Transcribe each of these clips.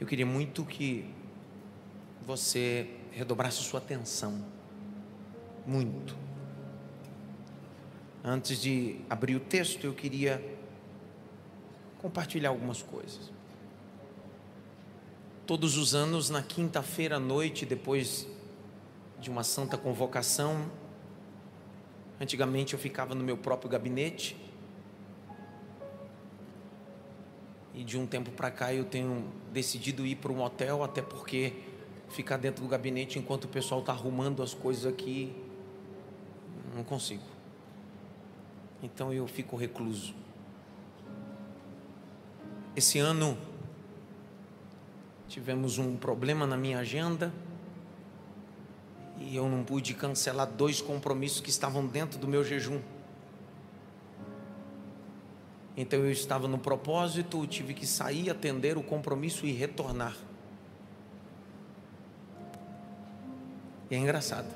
Eu queria muito que você redobrasse sua atenção. Muito. Antes de abrir o texto, eu queria compartilhar algumas coisas. Todos os anos, na quinta-feira à noite, depois de uma santa convocação, antigamente eu ficava no meu próprio gabinete. E de um tempo para cá eu tenho decidido ir para um hotel, até porque ficar dentro do gabinete enquanto o pessoal está arrumando as coisas aqui, não consigo. Então eu fico recluso. Esse ano tivemos um problema na minha agenda e eu não pude cancelar dois compromissos que estavam dentro do meu jejum. Então eu estava no propósito, tive que sair, atender o compromisso e retornar. E é engraçado.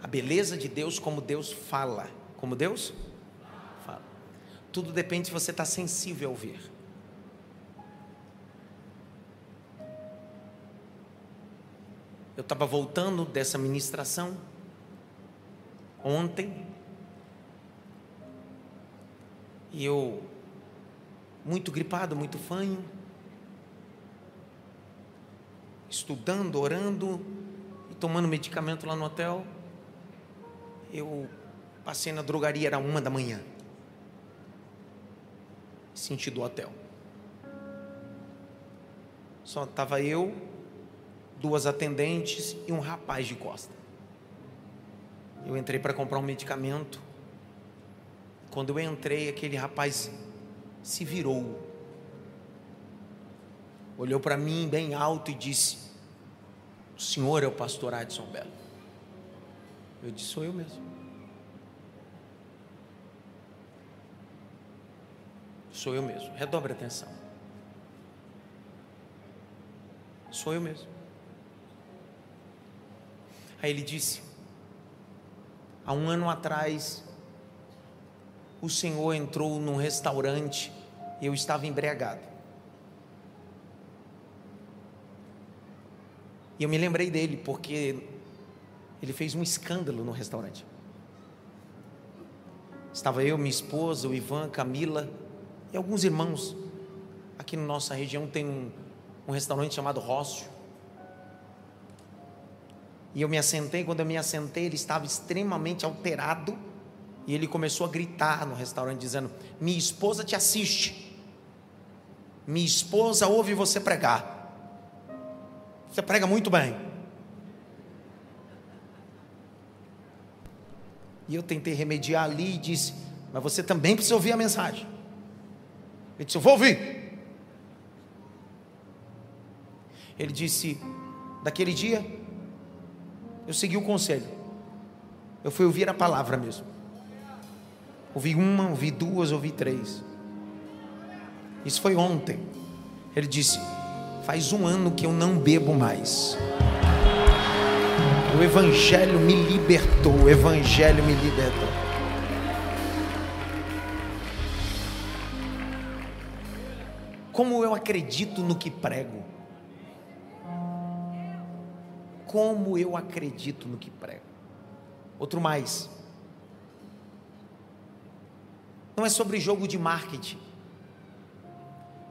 A beleza de Deus, como Deus fala. Como Deus fala. Tudo depende se você está sensível a ouvir. Eu estava voltando dessa ministração ontem. E eu, muito gripado, muito fanho, estudando, orando, tomando medicamento lá no hotel. Eu passei na drogaria, era uma da manhã. Sentido do hotel. Só estava eu, duas atendentes e um rapaz de costa. Eu entrei para comprar um medicamento. Quando eu entrei, aquele rapaz se virou. Olhou para mim bem alto e disse: o senhor é o pastor Adson Belo. Eu disse: Sou eu mesmo. Sou eu mesmo. Redobre a atenção. Sou eu mesmo. Aí ele disse: Há um ano atrás, o senhor entrou num restaurante e eu estava embriagado. E eu me lembrei dele porque ele fez um escândalo no restaurante. Estava eu, minha esposa, o Ivan, Camila e alguns irmãos. Aqui na nossa região tem um, um restaurante chamado Rócio. E eu me assentei, quando eu me assentei, ele estava extremamente alterado. E ele começou a gritar no restaurante, dizendo: Minha esposa te assiste. Minha esposa ouve você pregar. Você prega muito bem. E eu tentei remediar ali e disse: Mas você também precisa ouvir a mensagem. Ele disse: Eu vou ouvir. Ele disse: Daquele dia, eu segui o conselho. Eu fui ouvir a palavra mesmo. Ouvi uma, ouvi duas, ouvi três. Isso foi ontem. Ele disse: Faz um ano que eu não bebo mais. O Evangelho me libertou. O Evangelho me libertou. Como eu acredito no que prego. Como eu acredito no que prego. Outro mais. Não é sobre jogo de marketing.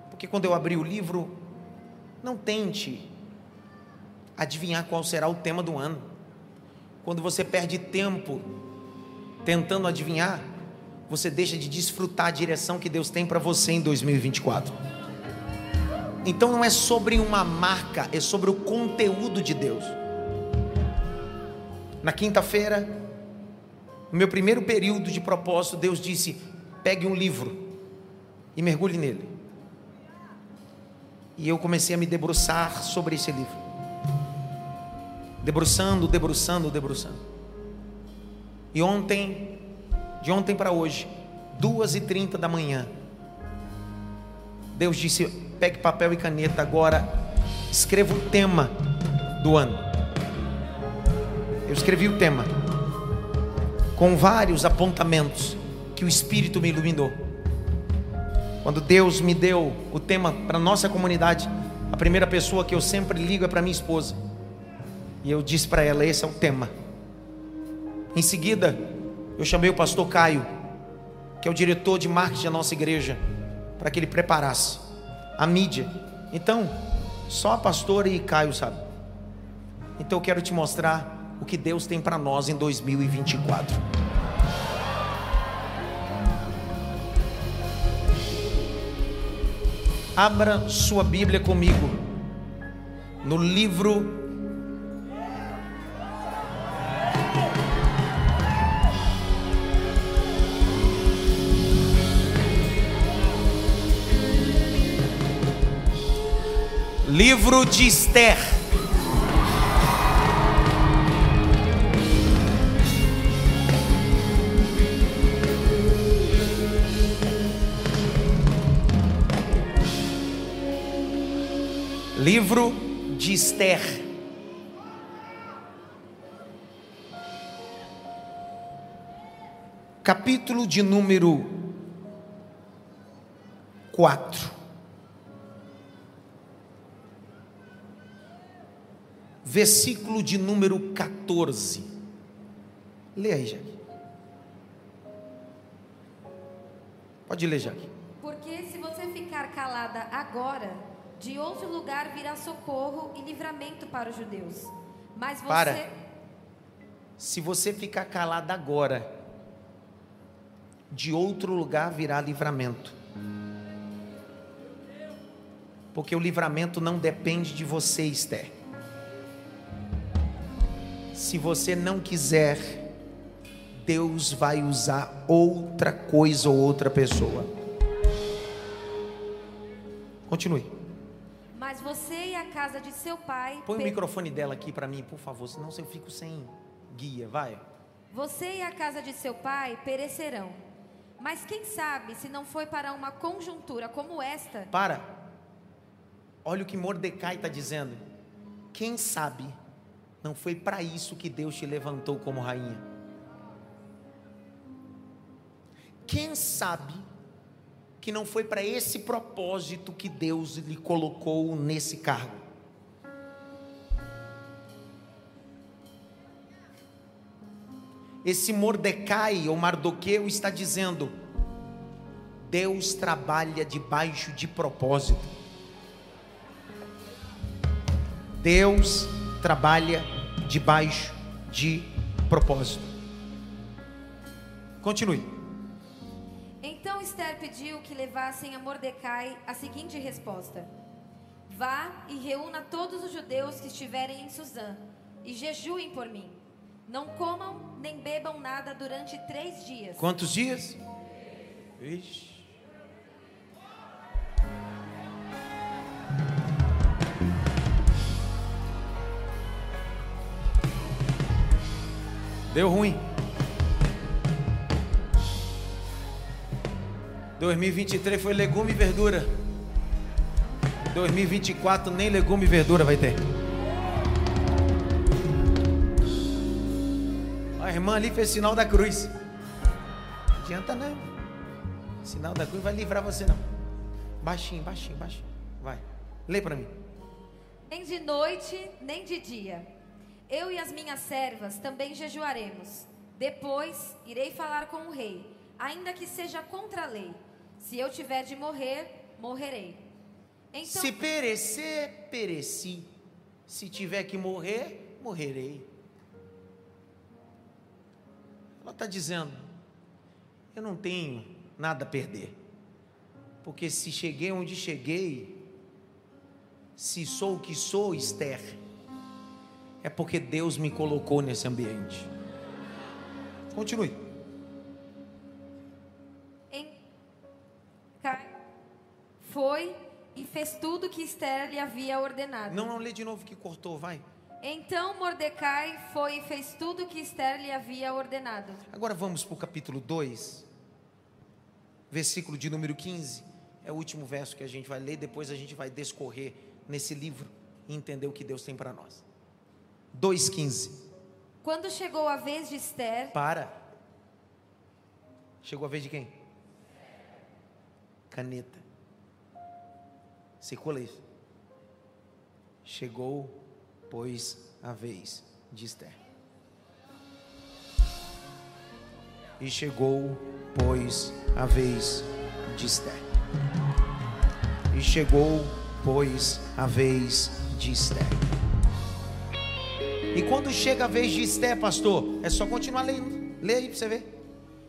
Porque quando eu abri o livro, não tente adivinhar qual será o tema do ano. Quando você perde tempo tentando adivinhar, você deixa de desfrutar a direção que Deus tem para você em 2024. Então não é sobre uma marca, é sobre o conteúdo de Deus. Na quinta-feira, no meu primeiro período de propósito, Deus disse: pegue um livro e mergulhe nele. E eu comecei a me debruçar sobre esse livro. Debruçando, debruçando, debruçando. E ontem, de ontem para hoje, duas e trinta da manhã, Deus disse: pegue papel e caneta agora, escreva o tema do ano. Eu escrevi o tema com vários apontamentos que o Espírito me iluminou. Quando Deus me deu o tema para nossa comunidade, a primeira pessoa que eu sempre ligo é para minha esposa. E eu disse para ela: esse é o tema. Em seguida, eu chamei o pastor Caio, que é o diretor de marketing da nossa igreja, para que ele preparasse a mídia. Então, só a pastora e Caio sabe. Então eu quero te mostrar o que Deus tem para nós em 2024. Abra sua Bíblia comigo no livro Livro de Esther. Livro de Esther. Capítulo de número 4. versículo de número 14. Leia aí, Jaque. Pode ler, Jaque. Porque se você ficar calada agora, de outro lugar virá socorro e livramento para os judeus. Mas você. Para. Se você ficar calada agora, de outro lugar virá livramento. Porque o livramento não depende de você, Esther. Se você não quiser, Deus vai usar outra coisa ou outra pessoa. Continue. Mas você e a casa de seu pai. Põe o microfone dela aqui para mim, por favor, senão eu fico sem guia. Vai. Você e a casa de seu pai perecerão. Mas quem sabe se não foi para uma conjuntura como esta? Para. Olha o que Mordecai está dizendo. Quem sabe não foi para isso que Deus te levantou como rainha. Quem sabe que não foi para esse propósito que Deus lhe colocou nesse cargo? Esse Mordecai ou Mardoqueu está dizendo: Deus trabalha debaixo de propósito. Deus trabalha debaixo de propósito. Continue. Esther pediu que levassem a Mordecai a seguinte resposta: Vá e reúna todos os judeus que estiverem em Suzã e jejuem por mim. Não comam nem bebam nada durante três dias. Quantos dias? Ixi. Deu ruim. 2023 foi legume e verdura. 2024 nem legume e verdura vai ter. A irmã ali fez sinal da cruz. Não adianta não. Sinal da cruz vai livrar você não. Baixinho, baixinho, baixinho. Vai. Lê para mim. Nem de noite, nem de dia eu e as minhas servas também jejuaremos. Depois irei falar com o rei, ainda que seja contra a lei. Se eu tiver de morrer, morrerei. Então, Se perecer, pereci. Se tiver que morrer, morrerei. Ela está dizendo: eu não tenho nada a perder. Porque se cheguei onde cheguei, se sou o que sou, Esther é porque Deus me colocou nesse ambiente. Continue. Foi e fez tudo que Esther lhe havia ordenado. Não, não lê de novo que cortou, vai. Então Mordecai foi e fez tudo que Esther lhe havia ordenado. Agora vamos para o capítulo 2, versículo de número 15. É o último verso que a gente vai ler, depois a gente vai descorrer nesse livro e entender o que Deus tem para nós. 2,15. Quando chegou a vez de Esther. Para. Chegou a vez de quem? caneta. Circula isso. Chegou, pois, a vez de Esther. E chegou, pois, a vez de Esther. E chegou, pois, a vez de Esther. E quando chega a vez de Esther, pastor, é só continuar lendo. Lê aí para você ver.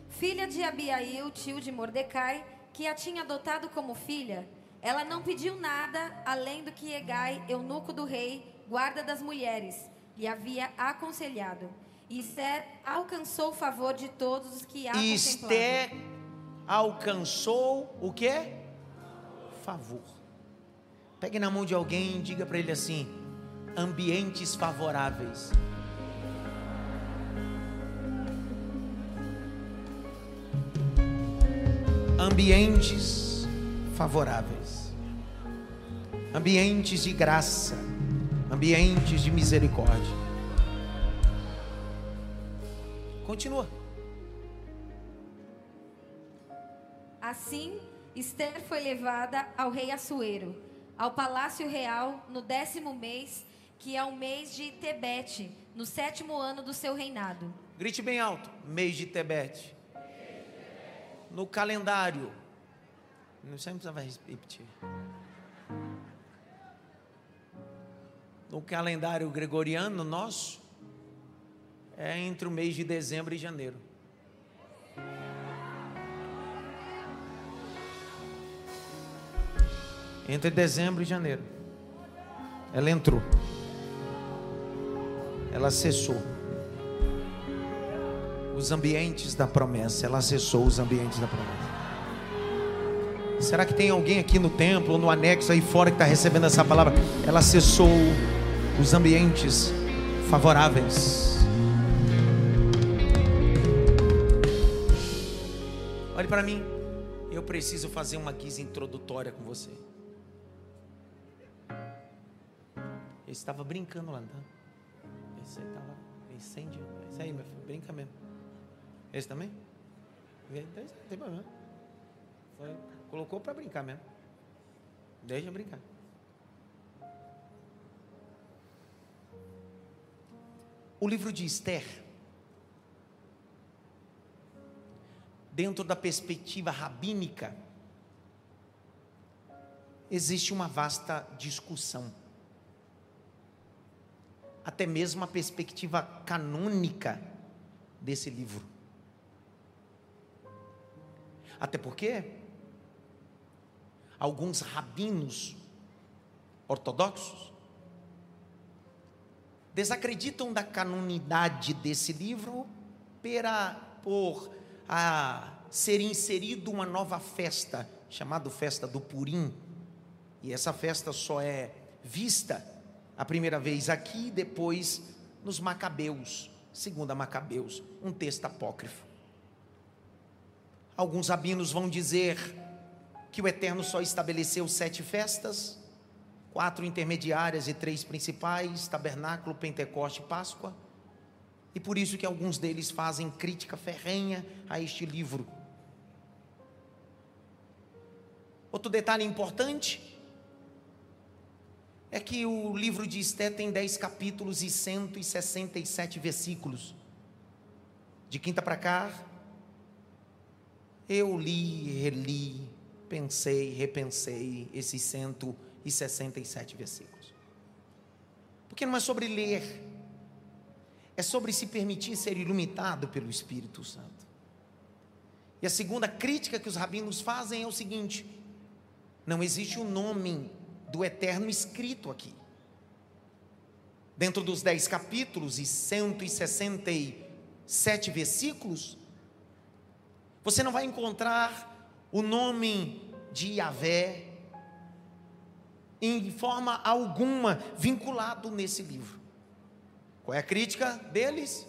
Filha de Abiail, tio de Mordecai, que a tinha adotado como filha, ela não pediu nada além do que Egai, eunuco do rei, guarda das mulheres, lhe havia aconselhado. E Esther alcançou o favor de todos os que a Esther alcançou o quê? Favor. Pegue na mão de alguém e diga para ele assim: ambientes favoráveis. Ambientes favoráveis. Ambientes de graça. Ambientes de misericórdia. Continua. Assim, Esther foi levada ao rei Assuero, ao palácio real, no décimo mês, que é o mês de Tebete, no sétimo ano do seu reinado. Grite bem alto: mês de Tebete. No calendário, não sempre vai repetir. No calendário gregoriano nosso, é entre o mês de dezembro e janeiro. Entre dezembro e janeiro. Ela entrou. Ela acessou os ambientes da promessa. Ela acessou os ambientes da promessa. Será que tem alguém aqui no templo, no anexo aí fora que está recebendo essa palavra? Ela acessou os ambientes favoráveis. Olhe para mim. Eu preciso fazer uma guisa introdutória com você. Eu estava brincando lá, tá? Esse aí estava incêndio. Esse aí, meu filho, brinca mesmo. Esse também? Não tem problema. Foi, colocou para brincar mesmo. Deixa brincar. O livro de Esther dentro da perspectiva rabínica, existe uma vasta discussão. Até mesmo a perspectiva canônica desse livro. Até porque alguns rabinos ortodoxos desacreditam da canonidade desse livro pela, por a ser inserido uma nova festa, chamada festa do Purim. E essa festa só é vista a primeira vez aqui, depois nos Macabeus, segunda Macabeus, um texto apócrifo. Alguns rabinos vão dizer que o Eterno só estabeleceu sete festas, quatro intermediárias e três principais, tabernáculo, Pentecoste e Páscoa e por isso que alguns deles fazem crítica ferrenha a este livro. Outro detalhe importante é que o livro de Esté tem 10 capítulos e 167 versículos. De quinta para cá, eu li, reli, pensei, repensei esses 167 versículos. Porque não é sobre ler, é sobre se permitir ser iluminado pelo Espírito Santo. E a segunda crítica que os rabinos fazem é o seguinte: não existe o um nome do Eterno escrito aqui. Dentro dos dez capítulos e 167 versículos, você não vai encontrar o nome de Yahvé em forma alguma vinculado nesse livro. Qual é a crítica deles?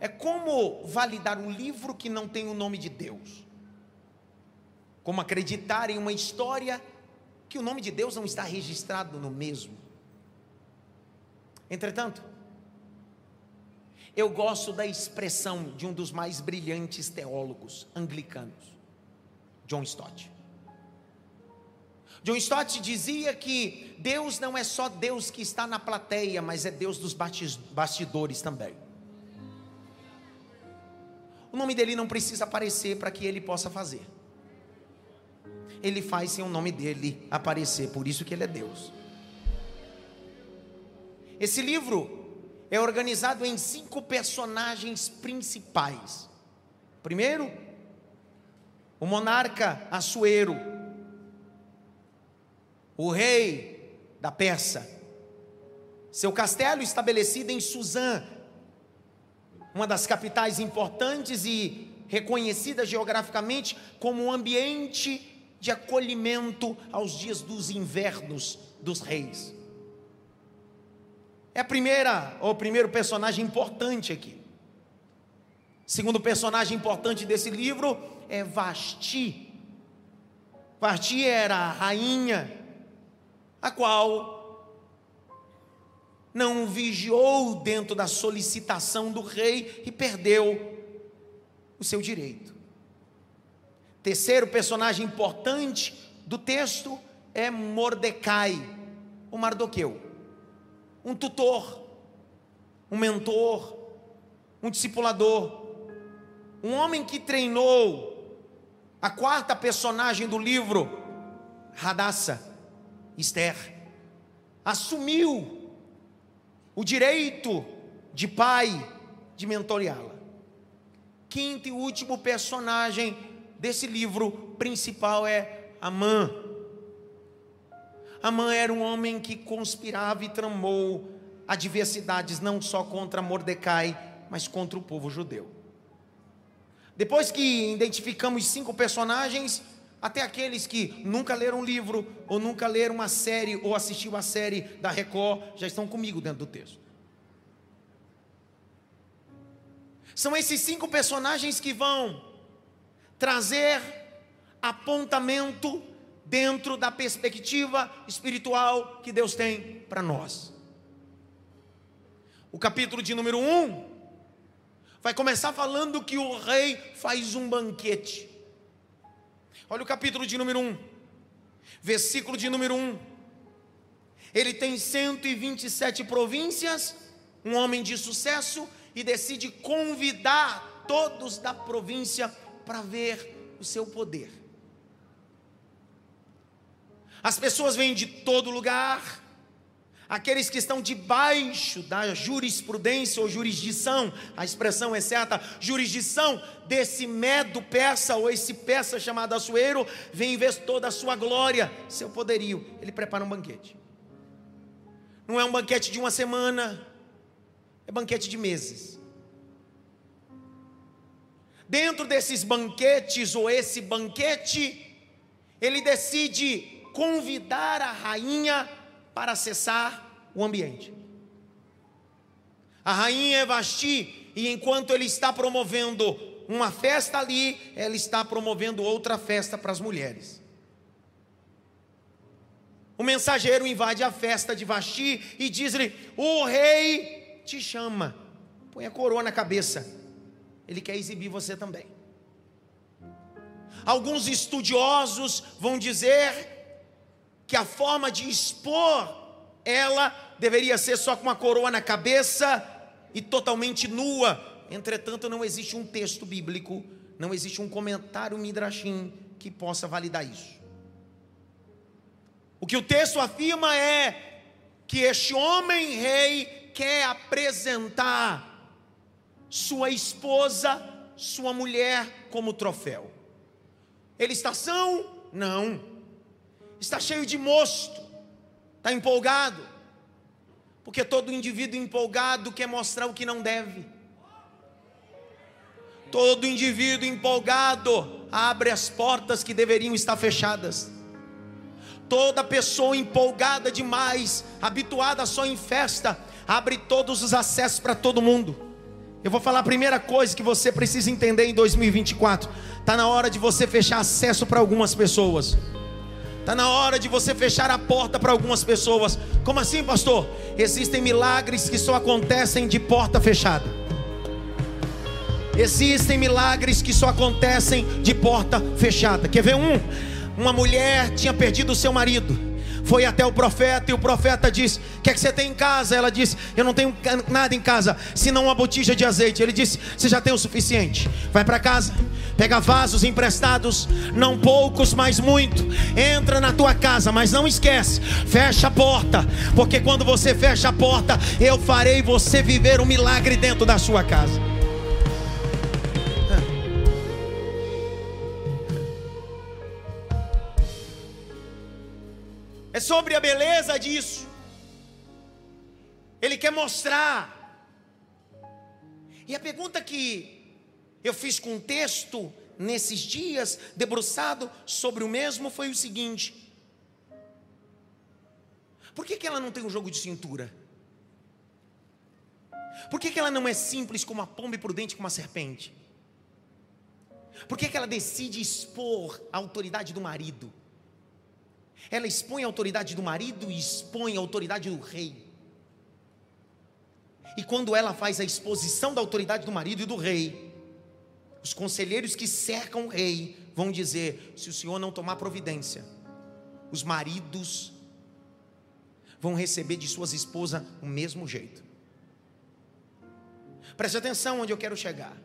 É como validar um livro que não tem o nome de Deus. Como acreditar em uma história que o nome de Deus não está registrado no mesmo. Entretanto, eu gosto da expressão de um dos mais brilhantes teólogos anglicanos, John Stott. John Stott dizia que Deus não é só Deus que está na plateia, mas é Deus dos bastidores também. O nome dele não precisa aparecer para que ele possa fazer. Ele faz sem o nome dele aparecer, por isso que ele é Deus. Esse livro é organizado em cinco personagens principais. Primeiro, o monarca Assuero, o rei da Pérsia. Seu castelo estabelecido em Suzã, uma das capitais importantes e reconhecida geograficamente como um ambiente de acolhimento aos dias dos invernos dos reis. É a primeira, ou o primeiro personagem importante aqui. Segundo personagem importante desse livro é Vasti. Vasti era a rainha, a qual não vigiou dentro da solicitação do rei e perdeu o seu direito. Terceiro personagem importante do texto é Mordecai, o Mardoqueu um tutor, um mentor, um discipulador, um homem que treinou a quarta personagem do livro, Radassa, Esther, assumiu o direito de pai de mentoreá-la. Quinto e último personagem desse livro principal é Amã Amã era um homem que conspirava e tramou adversidades não só contra Mordecai, mas contra o povo judeu. Depois que identificamos cinco personagens, até aqueles que nunca leram um livro, ou nunca leram uma série, ou assistiu a série da Record, já estão comigo dentro do texto. São esses cinco personagens que vão trazer apontamento dentro da perspectiva espiritual que Deus tem para nós. O capítulo de número 1 vai começar falando que o rei faz um banquete. Olha o capítulo de número 1, versículo de número 1. Ele tem 127 províncias, um homem de sucesso, e decide convidar todos da província para ver o seu poder. As pessoas vêm de todo lugar. Aqueles que estão debaixo da jurisprudência ou jurisdição, a expressão é certa, jurisdição desse medo persa ou esse persa chamado Assuero, vem ver toda a sua glória, seu poderio. Ele prepara um banquete. Não é um banquete de uma semana, é banquete de meses. Dentro desses banquetes ou esse banquete, ele decide convidar a rainha para acessar o ambiente. A rainha é Vasti, e enquanto ele está promovendo uma festa ali, ela está promovendo outra festa para as mulheres. O mensageiro invade a festa de Vasti e diz-lhe: O rei te chama. Põe a coroa na cabeça. Ele quer exibir você também. Alguns estudiosos vão dizer que a forma de expor ela deveria ser só com uma coroa na cabeça e totalmente nua. Entretanto, não existe um texto bíblico, não existe um comentário midrashim que possa validar isso. O que o texto afirma é que este homem rei quer apresentar sua esposa, sua mulher como troféu. Ele está são? Não está cheio de mosto, está empolgado, porque todo indivíduo empolgado quer mostrar o que não deve. Todo indivíduo empolgado abre as portas que deveriam estar fechadas. Toda pessoa empolgada demais, habituada só em festa, abre todos os acessos para todo mundo. Eu vou falar a primeira coisa que você precisa entender em 2024. Está na hora de você fechar acesso para algumas pessoas. Está na hora de você fechar a porta para algumas pessoas. Como assim, pastor? Existem milagres que só acontecem de porta fechada. Existem milagres que só acontecem de porta fechada. Quer ver um? Uma mulher tinha perdido o seu marido foi até o profeta e o profeta disse: O que é que você tem em casa? Ela disse: Eu não tenho nada em casa, senão uma botija de azeite. Ele disse: Você já tem o suficiente. Vai para casa, pega vasos emprestados, não poucos, mas muito. Entra na tua casa, mas não esquece, fecha a porta, porque quando você fecha a porta, eu farei você viver um milagre dentro da sua casa. É sobre a beleza disso. Ele quer mostrar. E a pergunta que eu fiz com o texto nesses dias, debruçado sobre o mesmo, foi o seguinte: por que, que ela não tem um jogo de cintura? Por que, que ela não é simples como a pomba e prudente como a serpente? Por que, que ela decide expor a autoridade do marido? Ela expõe a autoridade do marido e expõe a autoridade do rei. E quando ela faz a exposição da autoridade do marido e do rei, os conselheiros que cercam o rei vão dizer: se o senhor não tomar providência, os maridos vão receber de suas esposas o mesmo jeito. Preste atenção onde eu quero chegar.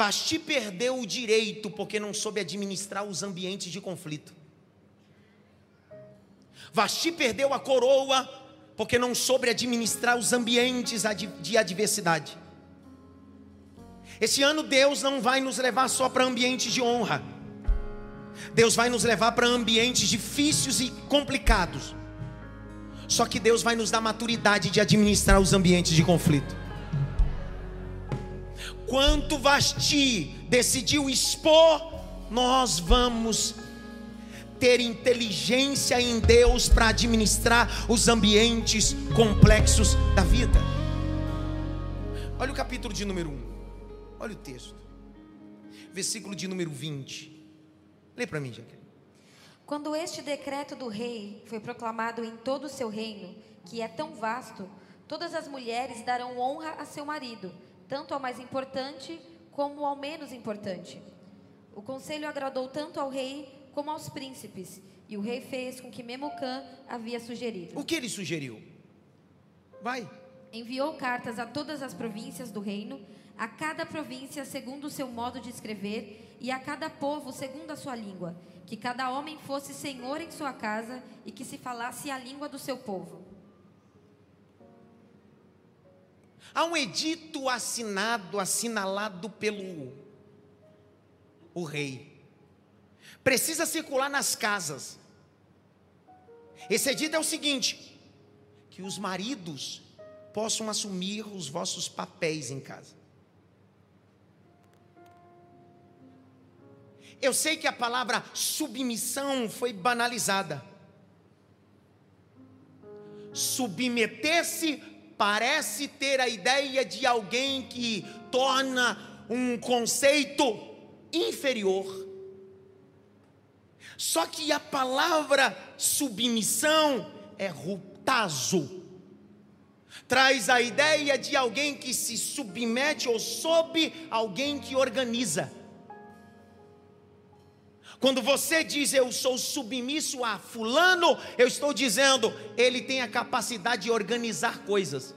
Vasti perdeu o direito porque não soube administrar os ambientes de conflito. Vasti perdeu a coroa porque não soube administrar os ambientes de adversidade. Esse ano Deus não vai nos levar só para ambientes de honra. Deus vai nos levar para ambientes difíceis e complicados. Só que Deus vai nos dar maturidade de administrar os ambientes de conflito quanto Vasti decidiu expor, nós vamos ter inteligência em Deus para administrar os ambientes complexos da vida. Olha o capítulo de número 1. Olha o texto. Versículo de número 20. Lê para mim, Jaqueline. Quando este decreto do rei foi proclamado em todo o seu reino, que é tão vasto, todas as mulheres darão honra a seu marido tanto ao mais importante como ao menos importante. O conselho agradou tanto ao rei como aos príncipes, e o rei fez com que Memucã havia sugerido. O que ele sugeriu? Vai. Enviou cartas a todas as províncias do reino, a cada província segundo o seu modo de escrever, e a cada povo segundo a sua língua, que cada homem fosse senhor em sua casa e que se falasse a língua do seu povo. Há um edito assinado, assinalado pelo o rei. Precisa circular nas casas. Esse edito é o seguinte: que os maridos possam assumir os vossos papéis em casa. Eu sei que a palavra submissão foi banalizada. Submeter-se parece ter a ideia de alguém que torna um conceito inferior. Só que a palavra submissão é rutazo. Traz a ideia de alguém que se submete ou sob alguém que organiza. Quando você diz eu sou submisso a Fulano, eu estou dizendo ele tem a capacidade de organizar coisas,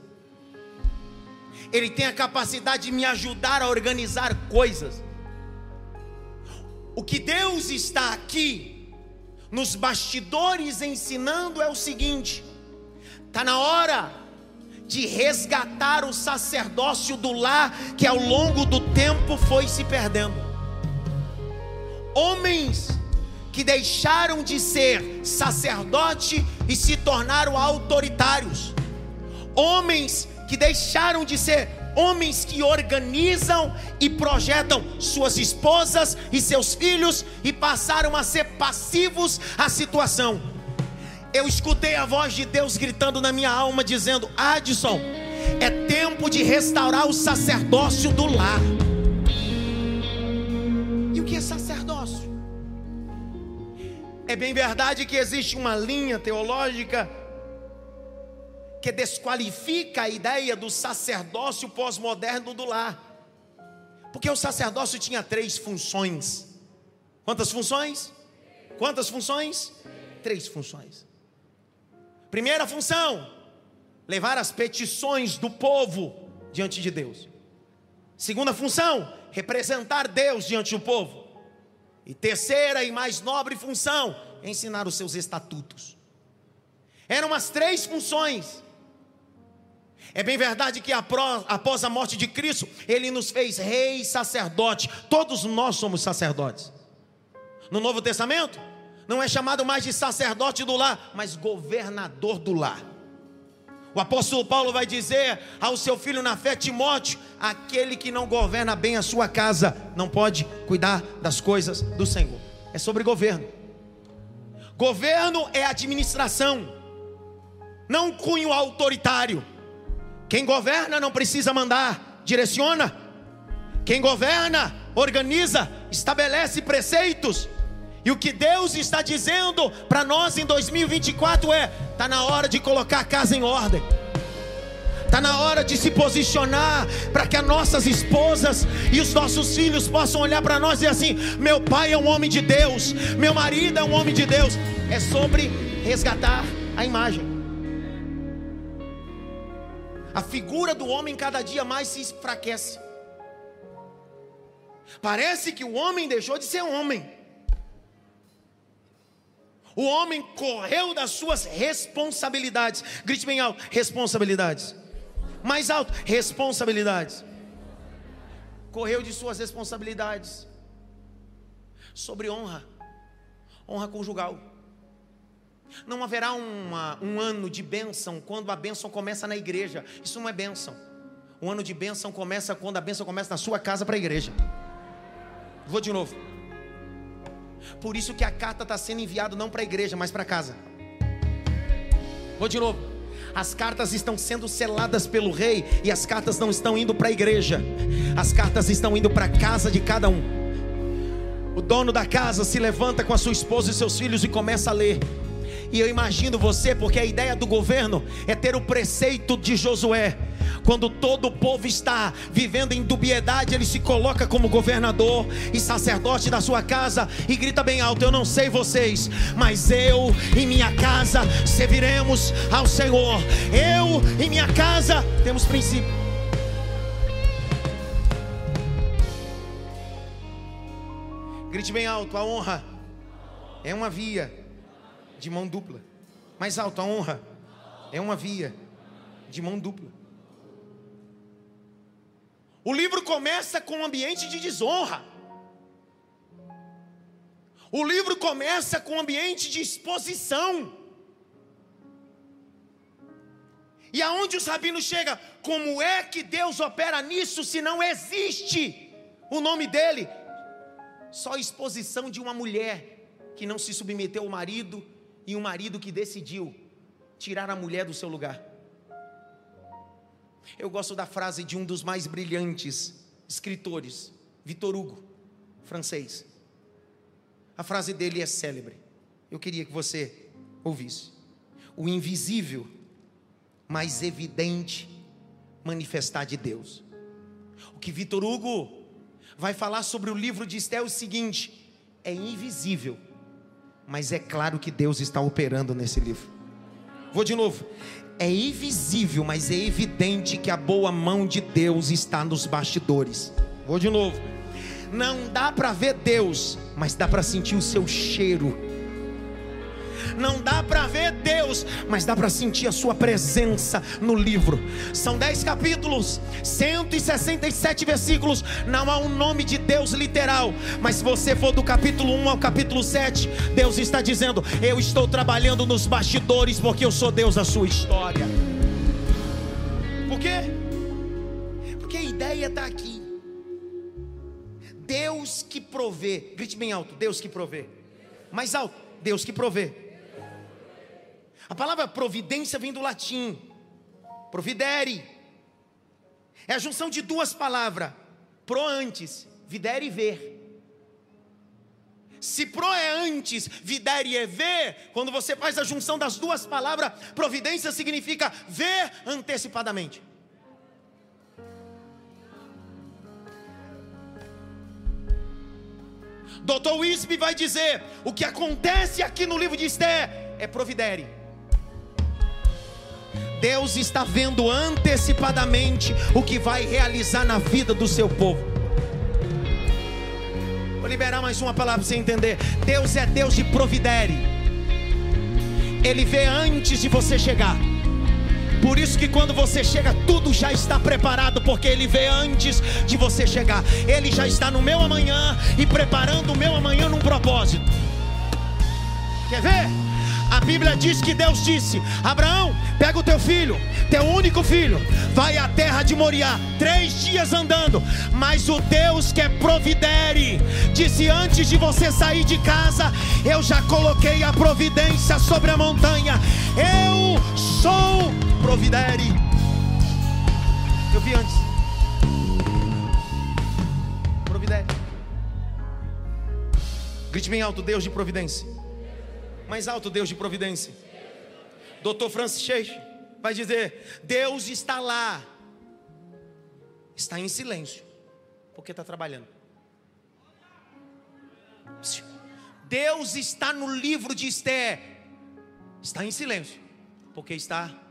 ele tem a capacidade de me ajudar a organizar coisas. O que Deus está aqui, nos bastidores ensinando é o seguinte: está na hora de resgatar o sacerdócio do lar que ao longo do tempo foi se perdendo homens que deixaram de ser sacerdote e se tornaram autoritários, homens que deixaram de ser homens que organizam e projetam suas esposas e seus filhos e passaram a ser passivos à situação. Eu escutei a voz de Deus gritando na minha alma, dizendo: Adson, é tempo de restaurar o sacerdócio do lar. É bem verdade que existe uma linha teológica que desqualifica a ideia do sacerdócio pós-moderno do lar. Porque o sacerdócio tinha três funções. Quantas funções? Quantas funções? Três funções. Primeira função: levar as petições do povo diante de Deus. Segunda função: representar Deus diante do povo. E terceira e mais nobre função: ensinar os seus estatutos. Eram as três funções. É bem verdade que após a morte de Cristo, Ele nos fez rei e sacerdote. Todos nós somos sacerdotes. No Novo Testamento, não é chamado mais de sacerdote do lar, mas governador do lar. O apóstolo Paulo vai dizer ao seu filho na fé, Timóteo: aquele que não governa bem a sua casa, não pode cuidar das coisas do Senhor. É sobre governo. Governo é administração, não cunho autoritário. Quem governa não precisa mandar, direciona. Quem governa, organiza, estabelece preceitos. E o que Deus está dizendo para nós em 2024 é: está na hora de colocar a casa em ordem. Está na hora de se posicionar para que as nossas esposas e os nossos filhos possam olhar para nós e dizer assim: meu pai é um homem de Deus, meu marido é um homem de Deus. É sobre resgatar a imagem. A figura do homem cada dia mais se enfraquece. Parece que o homem deixou de ser homem. O homem correu das suas responsabilidades. Grite bem alto: responsabilidades. Mais alto: responsabilidades. Correu de suas responsabilidades. Sobre honra, honra conjugal. Não haverá uma, um ano de bênção quando a bênção começa na igreja. Isso não é bênção. O ano de bênção começa quando a bênção começa na sua casa para a igreja. Vou de novo. Por isso que a carta está sendo enviada não para a igreja, mas para casa. Vou de novo. As cartas estão sendo seladas pelo rei e as cartas não estão indo para a igreja. As cartas estão indo para a casa de cada um. O dono da casa se levanta com a sua esposa e seus filhos e começa a ler. E eu imagino você, porque a ideia do governo é ter o preceito de Josué. Quando todo o povo está vivendo em dubiedade, ele se coloca como governador e sacerdote da sua casa e grita bem alto: Eu não sei vocês, mas eu e minha casa serviremos ao Senhor. Eu e minha casa temos princípio. Grite bem alto: a honra é uma via de mão dupla. Mais alto, a honra é uma via de mão dupla. O livro começa com um ambiente de desonra. O livro começa com um ambiente de exposição. E aonde os rabinos chegam? Como é que Deus opera nisso se não existe o nome dele? Só exposição de uma mulher que não se submeteu ao marido e um marido que decidiu tirar a mulher do seu lugar. Eu gosto da frase de um dos mais brilhantes escritores, Victor Hugo, francês. A frase dele é célebre. Eu queria que você ouvisse. O invisível, mais evidente manifestar de Deus. O que Victor Hugo vai falar sobre o livro de Esté é o seguinte: é invisível mas é claro que Deus está operando nesse livro. Vou de novo. É invisível, mas é evidente que a boa mão de Deus está nos bastidores. Vou de novo. Não dá para ver Deus, mas dá para sentir o seu cheiro não dá para ver Deus, mas dá para sentir a sua presença no livro. São dez capítulos, 167 versículos. Não há um nome de Deus literal, mas se você for do capítulo 1 ao capítulo 7, Deus está dizendo: Eu estou trabalhando nos bastidores, porque eu sou Deus da sua história. Por quê? Porque a ideia está aqui. Deus que provê, grite bem alto: Deus que provê. Mais alto: Deus que provê. A palavra providência vem do latim, providere. É a junção de duas palavras, pro antes, videre e ver. Se pro é antes, videre é ver, quando você faz a junção das duas palavras, providência significa ver antecipadamente. Dr. Wisby vai dizer: o que acontece aqui no livro de Esther é providere. Deus está vendo antecipadamente o que vai realizar na vida do seu povo. Vou liberar mais uma palavra para você entender. Deus é Deus de providere. Ele vê antes de você chegar. Por isso que quando você chega, tudo já está preparado, porque Ele vê antes de você chegar. Ele já está no meu amanhã e preparando o meu amanhã num propósito. Quer ver? A Bíblia diz que Deus disse: Abraão, pega o teu filho, teu único filho, vai à terra de Moriá, três dias andando. Mas o Deus que é providere, disse: Antes de você sair de casa, eu já coloquei a providência sobre a montanha. Eu sou providere. Eu vi antes. Providere. Grite bem alto, Deus de providência. Mais alto, Deus de providência. Doutor Francis vai dizer: Deus está lá, está em silêncio, porque está trabalhando. Deus está no livro de Esther, está em silêncio, porque está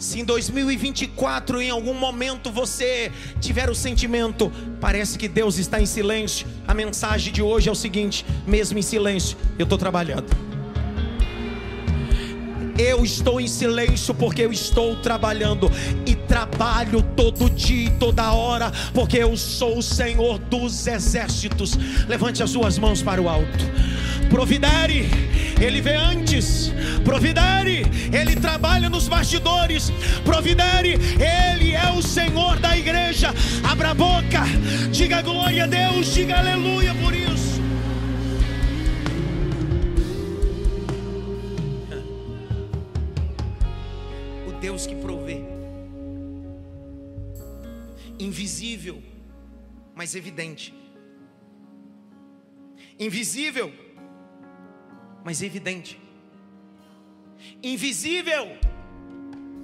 Se em 2024, em algum momento, você tiver o sentimento, parece que Deus está em silêncio, a mensagem de hoje é o seguinte: mesmo em silêncio, eu estou trabalhando. Eu estou em silêncio porque eu estou trabalhando e trabalho todo dia e toda hora, porque eu sou o Senhor dos exércitos. Levante as suas mãos para o alto. Providere, Ele vê antes. Providere, Ele trabalha nos bastidores. Providere, Ele é o Senhor da igreja. Abra a boca, diga glória a Deus, diga aleluia por isso. Invisível, mas evidente. Invisível, mas evidente. Invisível,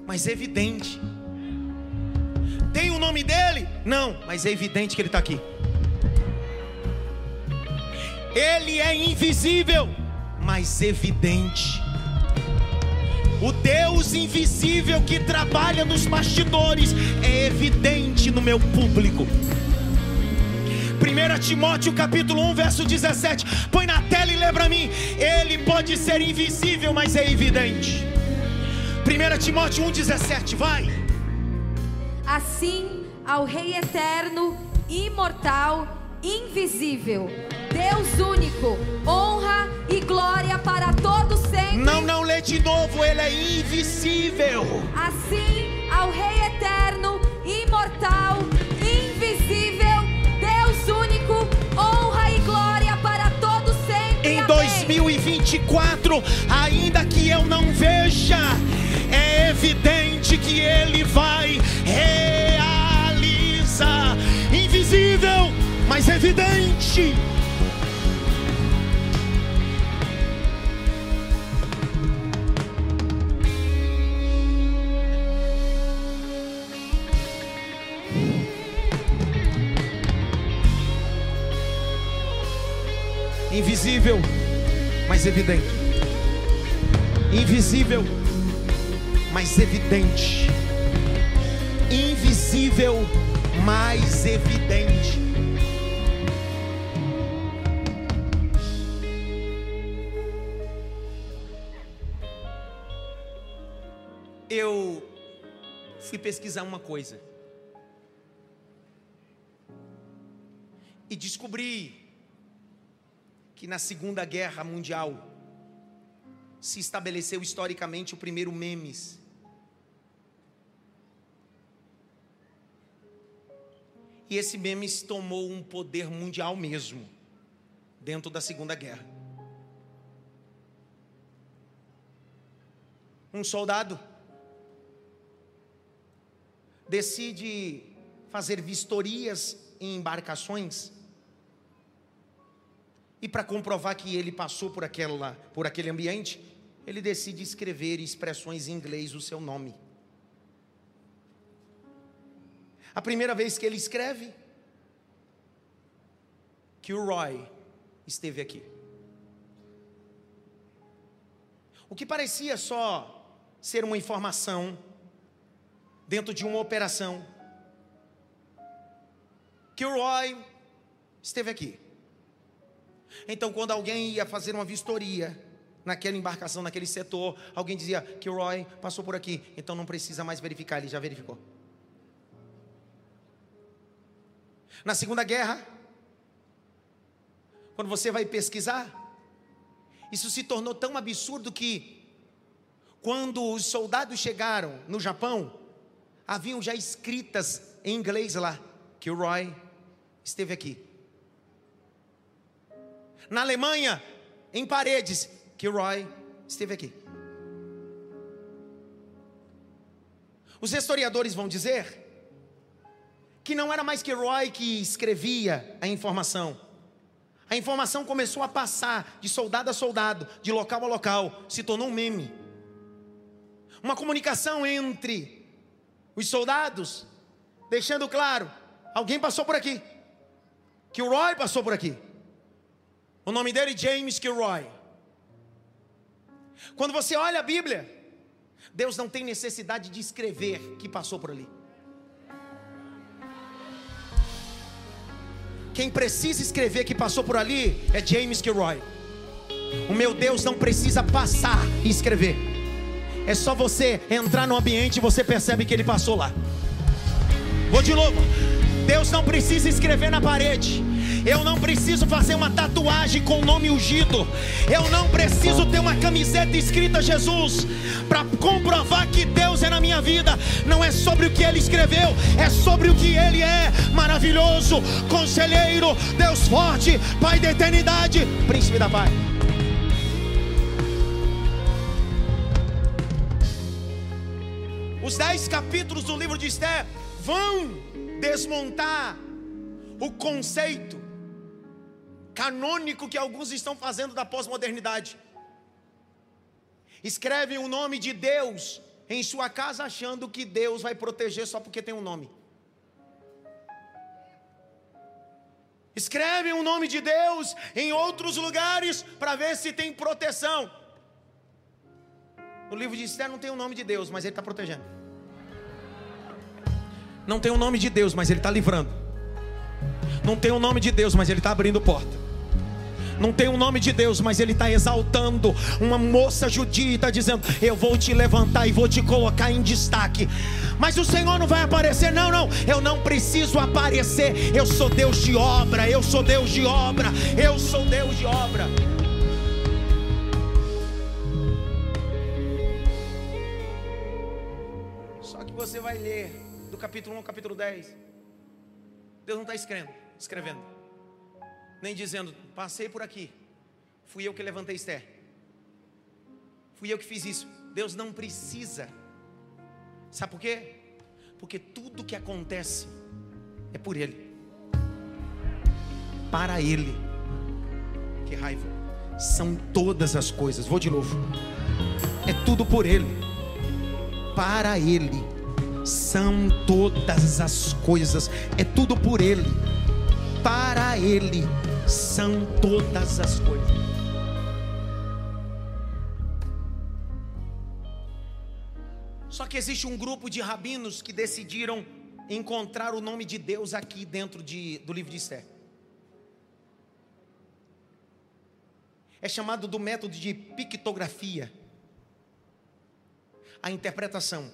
mas evidente. Tem o nome dele? Não, mas é evidente que ele está aqui. Ele é invisível, mas evidente. O Deus invisível que trabalha nos bastidores é evidente no meu público. 1 Timóteo capítulo 1, verso 17. Põe na tela e lê para mim. Ele pode ser invisível, mas é evidente. 1 Timóteo 1, 17, vai. Assim, ao Rei eterno, imortal, invisível, Deus único, honra e de novo, ele é invisível. Assim, ao Rei eterno, imortal, invisível, Deus único, honra e glória para todos sempre. Em Amém. 2024, ainda que eu não veja, é evidente que Ele vai realizar. Invisível, mas evidente. Invisível, mas evidente. Invisível, mas evidente. Invisível, mas evidente. Eu fui pesquisar uma coisa e descobri que na Segunda Guerra Mundial se estabeleceu historicamente o primeiro memes. E esse memes tomou um poder mundial mesmo, dentro da Segunda Guerra. Um soldado decide fazer vistorias em embarcações e para comprovar que ele passou por, aquela, por aquele ambiente, ele decide escrever expressões em inglês o seu nome. A primeira vez que ele escreve que o Roy esteve aqui. O que parecia só ser uma informação dentro de uma operação, que o Roy esteve aqui. Então, quando alguém ia fazer uma vistoria naquela embarcação, naquele setor, alguém dizia que o Roy passou por aqui, então não precisa mais verificar, ele já verificou. Na Segunda Guerra, quando você vai pesquisar, isso se tornou tão absurdo que, quando os soldados chegaram no Japão, haviam já escritas em inglês lá, que o Roy esteve aqui. Na Alemanha, em paredes, que o Roy esteve aqui. Os historiadores vão dizer que não era mais que Roy que escrevia a informação. A informação começou a passar de soldado a soldado, de local a local, se tornou um meme. Uma comunicação entre os soldados, deixando claro: alguém passou por aqui, que o Roy passou por aqui. O nome dele é James Kilroy. Quando você olha a Bíblia, Deus não tem necessidade de escrever que passou por ali. Quem precisa escrever que passou por ali é James Kilroy. O meu Deus não precisa passar e escrever. É só você entrar no ambiente e você percebe que ele passou lá. Vou de novo. Deus não precisa escrever na parede. Eu não preciso fazer uma tatuagem com o nome ungido. Eu não preciso ter uma camiseta escrita Jesus para comprovar que Deus é na minha vida. Não é sobre o que ele escreveu, é sobre o que ele é. Maravilhoso, conselheiro, Deus forte, Pai da eternidade, príncipe da paz. Os dez capítulos do livro de Esther vão desmontar o conceito canônico que alguns estão fazendo da pós-modernidade. Escrevem o nome de Deus em sua casa achando que Deus vai proteger só porque tem um nome. Escrevem o nome de Deus em outros lugares para ver se tem proteção. No livro de Esther não tem o nome de Deus, mas ele está protegendo. Não tem o nome de Deus, mas ele está livrando. Não tem o nome de Deus, mas ele está abrindo porta não tem o nome de Deus, mas ele está exaltando uma moça judia e está dizendo: Eu vou te levantar e vou te colocar em destaque. Mas o Senhor não vai aparecer, não, não. Eu não preciso aparecer. Eu sou Deus de obra, eu sou Deus de obra, eu sou Deus de obra. Só que você vai ler do capítulo 1 ao capítulo 10. Deus não está escrevendo, escrevendo. Nem dizendo, passei por aqui, fui eu que levantei Esther, fui eu que fiz isso. Deus não precisa, sabe por quê? Porque tudo que acontece é por Ele, para Ele. Que raiva, são todas as coisas, vou de novo, é tudo por Ele, para Ele, são todas as coisas, é tudo por Ele, para Ele são todas as coisas. Só que existe um grupo de rabinos que decidiram encontrar o nome de Deus aqui dentro de, do livro de Esther. É chamado do método de pictografia. A interpretação.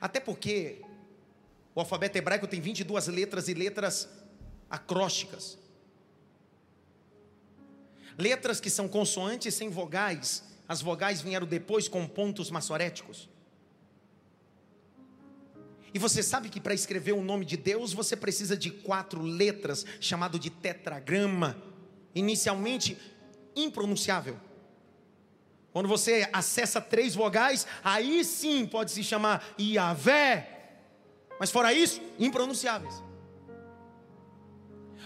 Até porque o alfabeto hebraico tem 22 letras e letras acrósticas. Letras que são consoantes sem vogais, as vogais vieram depois com pontos maçoréticos. E você sabe que para escrever o nome de Deus você precisa de quatro letras, chamado de tetragrama, inicialmente impronunciável. Quando você acessa três vogais, aí sim pode se chamar Iavé. Mas fora isso, impronunciáveis.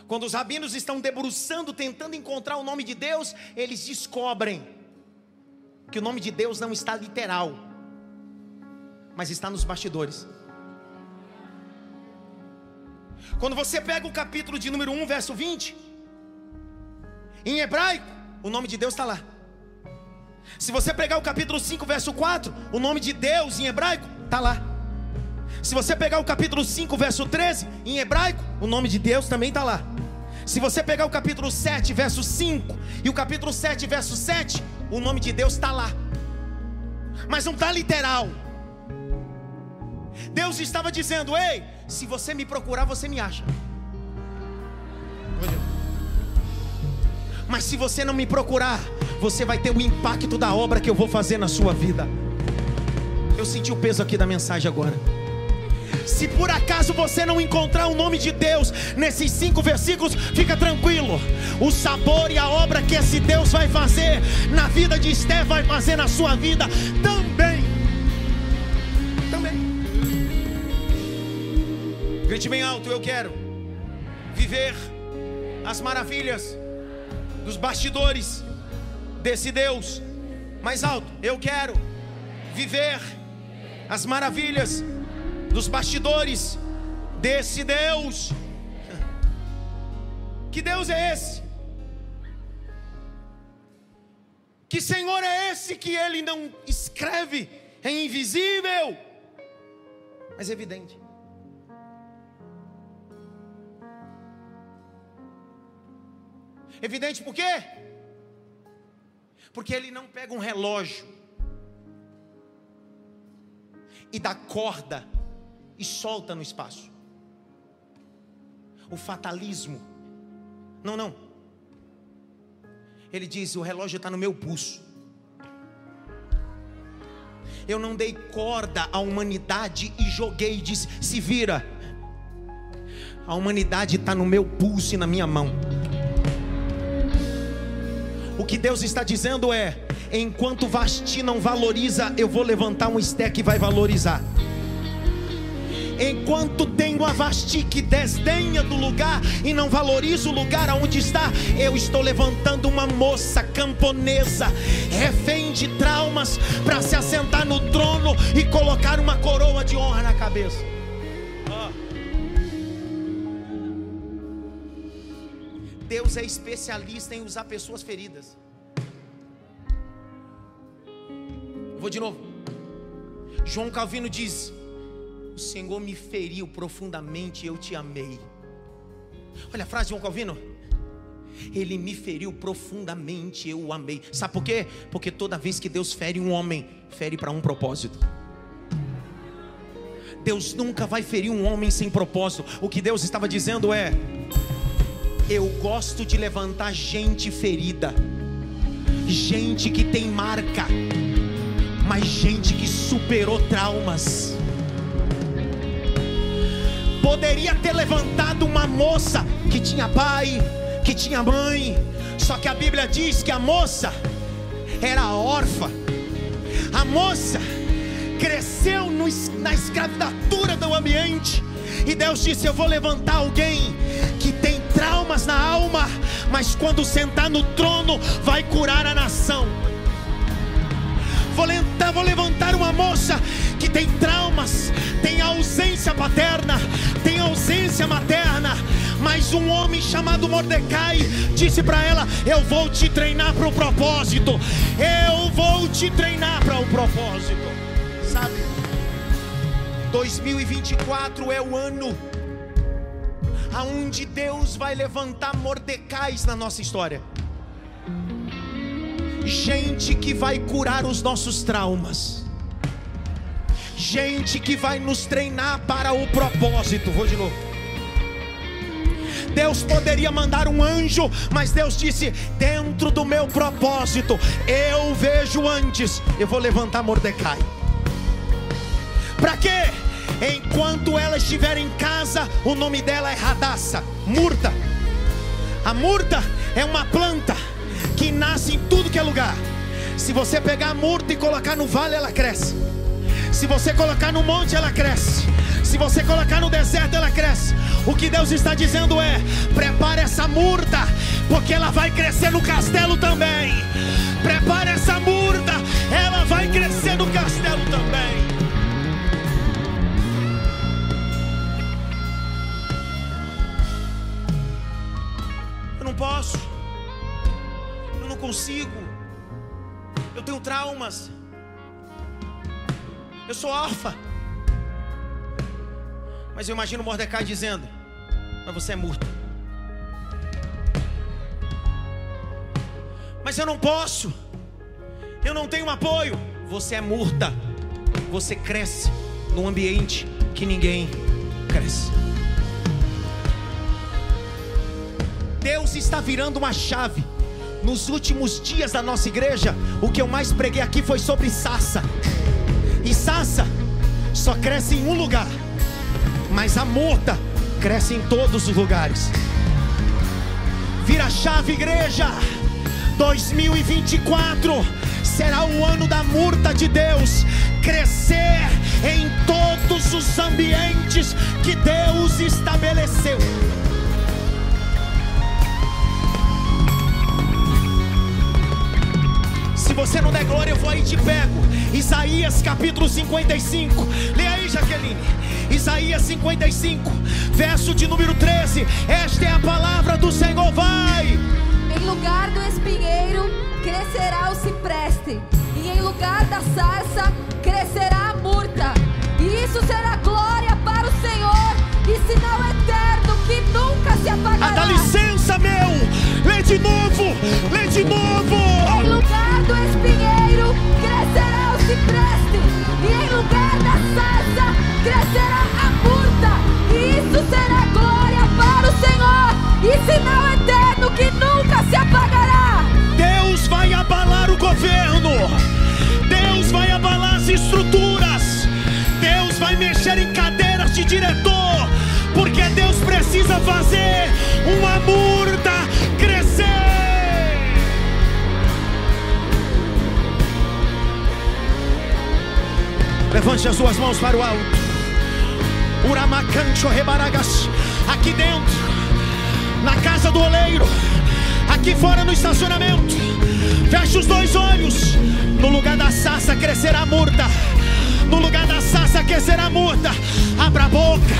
Quando os rabinos estão debruçando, tentando encontrar o nome de Deus, eles descobrem que o nome de Deus não está literal, mas está nos bastidores. Quando você pega o capítulo de número 1, verso 20, em hebraico, o nome de Deus está lá. Se você pegar o capítulo 5, verso 4, o nome de Deus em hebraico está lá. Se você pegar o capítulo 5, verso 13, em hebraico, o nome de Deus também está lá. Se você pegar o capítulo 7, verso 5 e o capítulo 7, verso 7, o nome de Deus está lá. Mas não está literal. Deus estava dizendo: Ei, se você me procurar, você me acha. Mas se você não me procurar, você vai ter o impacto da obra que eu vou fazer na sua vida. Eu senti o peso aqui da mensagem agora. Se por acaso você não encontrar o nome de Deus nesses cinco versículos, fica tranquilo. O sabor e a obra que esse Deus vai fazer na vida de Esté vai fazer na sua vida também. Também. Grite bem alto, eu quero viver as maravilhas dos bastidores desse Deus. Mais alto, eu quero viver as maravilhas dos bastidores desse Deus. Que Deus é esse? Que Senhor é esse que ele não escreve em invisível, mas evidente? Evidente por quê? Porque ele não pega um relógio e dá corda e solta no espaço. O fatalismo. Não, não. Ele diz: o relógio está no meu pulso. Eu não dei corda à humanidade e joguei e disse: se vira. A humanidade está no meu pulso e na minha mão. O que Deus está dizendo é: enquanto Vasti não valoriza, eu vou levantar um stack que vai valorizar. Enquanto tem uma Vasti que desdenha do lugar e não valoriza o lugar aonde está, eu estou levantando uma moça camponesa, refém de traumas, para se assentar no trono e colocar uma coroa de honra na cabeça. Deus é especialista em usar pessoas feridas. Vou de novo. João Calvino diz: O Senhor me feriu profundamente, eu te amei. Olha a frase de João Calvino. Ele me feriu profundamente, eu o amei. Sabe por quê? Porque toda vez que Deus fere um homem, fere para um propósito. Deus nunca vai ferir um homem sem propósito. O que Deus estava dizendo é: eu gosto de levantar gente ferida, gente que tem marca, mas gente que superou traumas. Poderia ter levantado uma moça que tinha pai, que tinha mãe, só que a Bíblia diz que a moça era órfã. A moça cresceu no, na escravatura do ambiente. E Deus disse: Eu vou levantar alguém que tem traumas na alma, mas quando sentar no trono, vai curar a nação. Vou levantar, uma moça que tem traumas, tem ausência paterna, tem ausência materna, mas um homem chamado Mordecai disse para ela: Eu vou te treinar para o propósito, eu vou te treinar para o propósito, sabe? 2024 é o ano aonde Deus vai levantar Mordecais na nossa história. Gente que vai curar os nossos traumas. Gente que vai nos treinar para o propósito. Vou de novo. Deus poderia mandar um anjo, mas Deus disse: dentro do meu propósito, eu vejo antes, eu vou levantar Mordecai. Para quê? Enquanto ela estiver em casa, o nome dela é Radassa, murta. A murta é uma planta que nasce em tudo que é lugar. Se você pegar a murta e colocar no vale, ela cresce. Se você colocar no monte, ela cresce. Se você colocar no deserto, ela cresce. O que Deus está dizendo é: prepare essa murta, porque ela vai crescer no castelo também. Prepare essa murta, ela vai crescer no castelo também. Não consigo. Eu tenho traumas. Eu sou órfã. Mas eu imagino Mordecai dizendo: Mas você é morto. Mas eu não posso. Eu não tenho apoio. Você é murta. Você cresce num ambiente que ninguém cresce. Deus está virando uma chave. Nos últimos dias da nossa igreja, o que eu mais preguei aqui foi sobre Sassa. E Sassa só cresce em um lugar, mas a murta cresce em todos os lugares. Vira chave, igreja. 2024 será o ano da murta de Deus crescer em todos os ambientes que Deus estabeleceu. Você não der glória, eu vou aí te pego. Isaías capítulo 55. Leia aí, Jaqueline. Isaías 55, verso de número 13. Esta é a palavra do Senhor. Vai. Em lugar do espinheiro crescerá o cipreste, e em lugar da sarça crescerá a murta. E isso será glória para o Senhor e sinal eterno que nunca se Ah, apagará. dá licença, meu. De novo. Lê de novo. Em lugar do espinheiro crescerá o cipreste, e em lugar da sarça crescerá a murta. E isso será glória para o Senhor e sinal eterno que nunca se apagará. Deus vai abalar o governo. Deus vai abalar as estruturas. Deus vai mexer em cadeiras de diretor. Porque Deus precisa fazer uma murta Levante as suas mãos para o alto. Uramacancho rebaragas. Aqui dentro, na casa do oleiro, aqui fora no estacionamento. Feche os dois olhos. No lugar da sassa crescerá a murta. No lugar da sassa crescerá a murta. Abra a boca.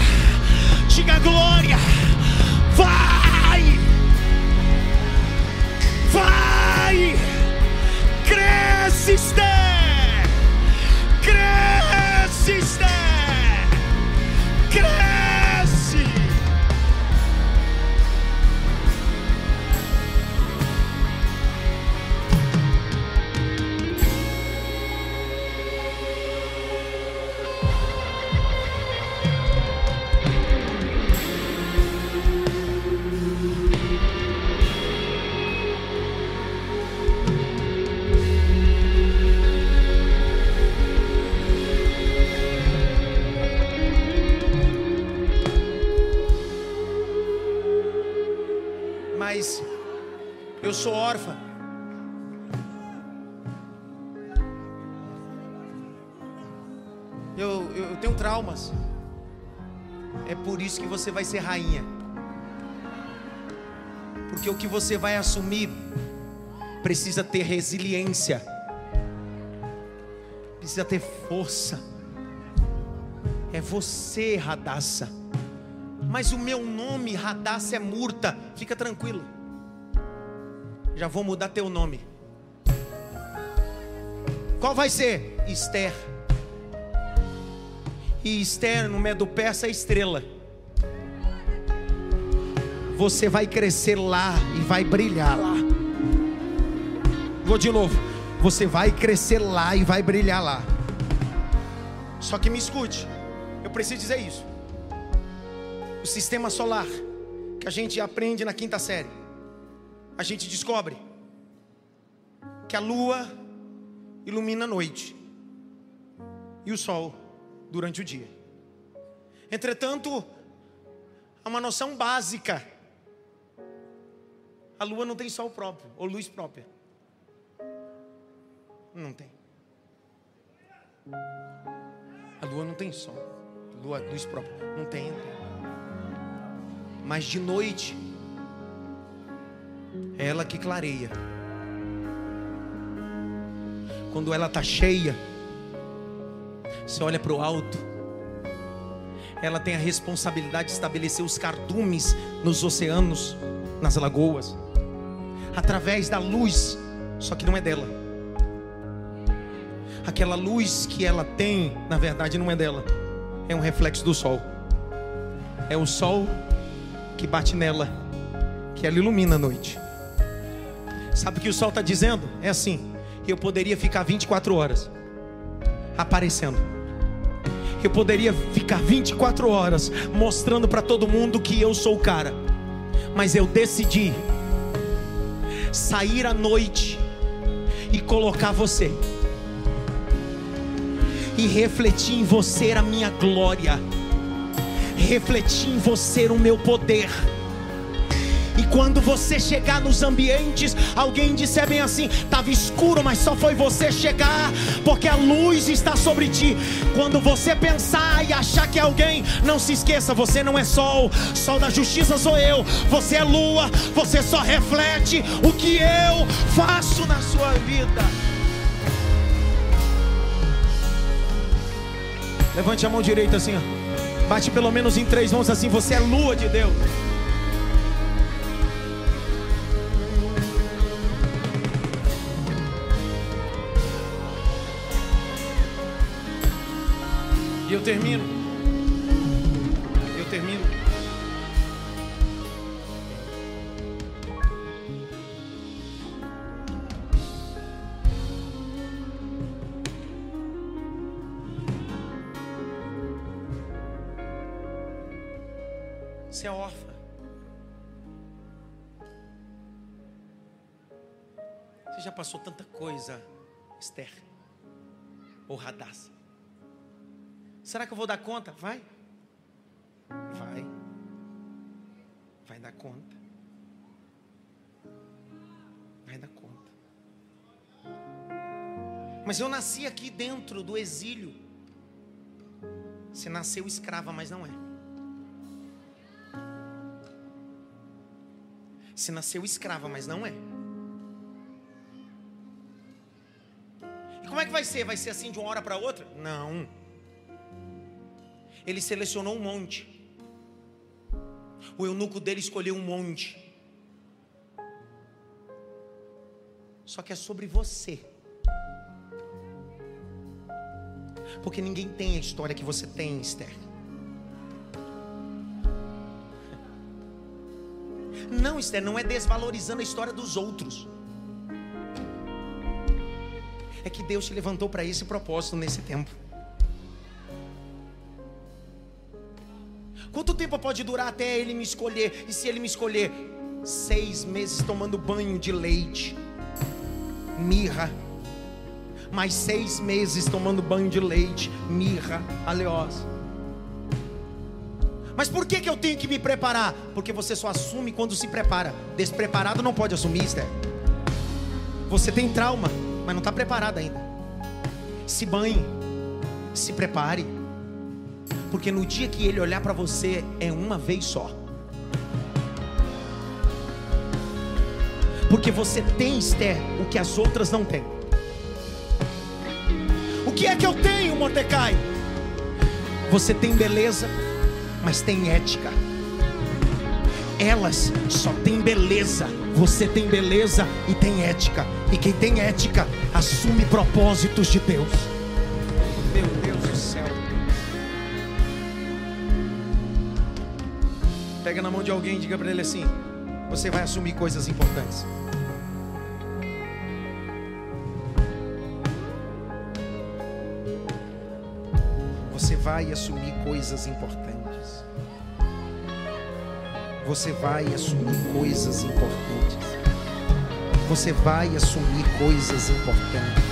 Diga glória. Vai! Vai! Cresce, Esther! Cresce, Esther! Sou órfã. Eu, eu, eu tenho traumas. É por isso que você vai ser rainha. Porque o que você vai assumir precisa ter resiliência, precisa ter força. É você, Radassa. Mas o meu nome, Radassa, é Murta. Fica tranquilo. Já vou mudar teu nome. Qual vai ser? Esther. E Esther, no meio do persa, é estrela. Você vai crescer lá e vai brilhar lá. Vou de novo. Você vai crescer lá e vai brilhar lá. Só que me escute. Eu preciso dizer isso. O sistema solar que a gente aprende na quinta série. A gente descobre que a lua ilumina a noite e o sol durante o dia. Entretanto, há uma noção básica. A lua não tem sol próprio ou luz própria. Não tem. A lua não tem sol, lua, luz própria. Não tem. Mas de noite, é ela que clareia. Quando ela está cheia, você olha para o alto, ela tem a responsabilidade de estabelecer os cardumes nos oceanos, nas lagoas, através da luz só que não é dela. Aquela luz que ela tem, na verdade, não é dela, é um reflexo do sol. É o sol que bate nela, que ela ilumina a noite. Sabe o que o sol está dizendo? É assim: eu poderia ficar 24 horas aparecendo. Eu poderia ficar 24 horas mostrando para todo mundo que eu sou o cara. Mas eu decidi sair à noite e colocar você. E refletir em você a minha glória. Refletir em você o meu poder e quando você chegar nos ambientes, alguém disser bem assim: estava escuro, mas só foi você chegar, porque a luz está sobre ti. Quando você pensar e achar que é alguém, não se esqueça: você não é sol, sol da justiça sou eu. Você é lua, você só reflete o que eu faço na sua vida. Levante a mão direita assim, ó. Bate pelo menos em três mãos assim. Você é lua de Deus. Termino. Eu termino. Você é órfã. Você já passou tanta coisa, Esther, ou Radassa. Será que eu vou dar conta? Vai. Vai. Vai dar conta. Vai dar conta. Mas eu nasci aqui dentro do exílio. Você nasceu escrava, mas não é. Você nasceu escrava, mas não é. E como é que vai ser? Vai ser assim de uma hora para outra? Não ele selecionou um monte. O eunuco dele escolheu um monte. Só que é sobre você. Porque ninguém tem a história que você tem, Esther. Não, Esther, não é desvalorizando a história dos outros. É que Deus te levantou para esse propósito nesse tempo. Quanto tempo pode durar até ele me escolher? E se ele me escolher? Seis meses tomando banho de leite, mirra. Mais seis meses tomando banho de leite, mirra, aleosa. Mas por que, que eu tenho que me preparar? Porque você só assume quando se prepara. Despreparado não pode assumir, Esther. Você tem trauma, mas não está preparado ainda. Se banhe, se prepare. Porque no dia que ele olhar para você é uma vez só. Porque você tem, Esther, o que as outras não têm. O que é que eu tenho, Mordecai? Você tem beleza, mas tem ética. Elas só têm beleza, você tem beleza e tem ética. E quem tem ética assume propósitos de Deus. Pega na mão de alguém e diga para ele assim: Você vai assumir coisas importantes. Você vai assumir coisas importantes. Você vai assumir coisas importantes. Você vai assumir coisas importantes.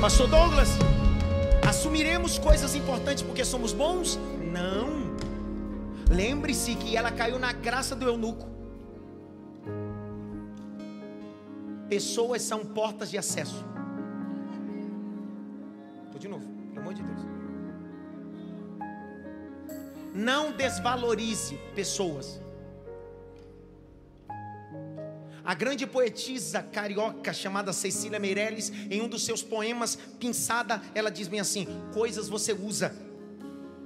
Pastor Douglas, assumiremos coisas importantes porque somos bons? Lembre-se que ela caiu na graça do eunuco. Pessoas são portas de acesso. Vou de novo, pelo amor de Deus. Não desvalorize pessoas. A grande poetisa carioca chamada Cecília Meirelles, em um dos seus poemas, Pinçada, ela diz bem assim: coisas você usa,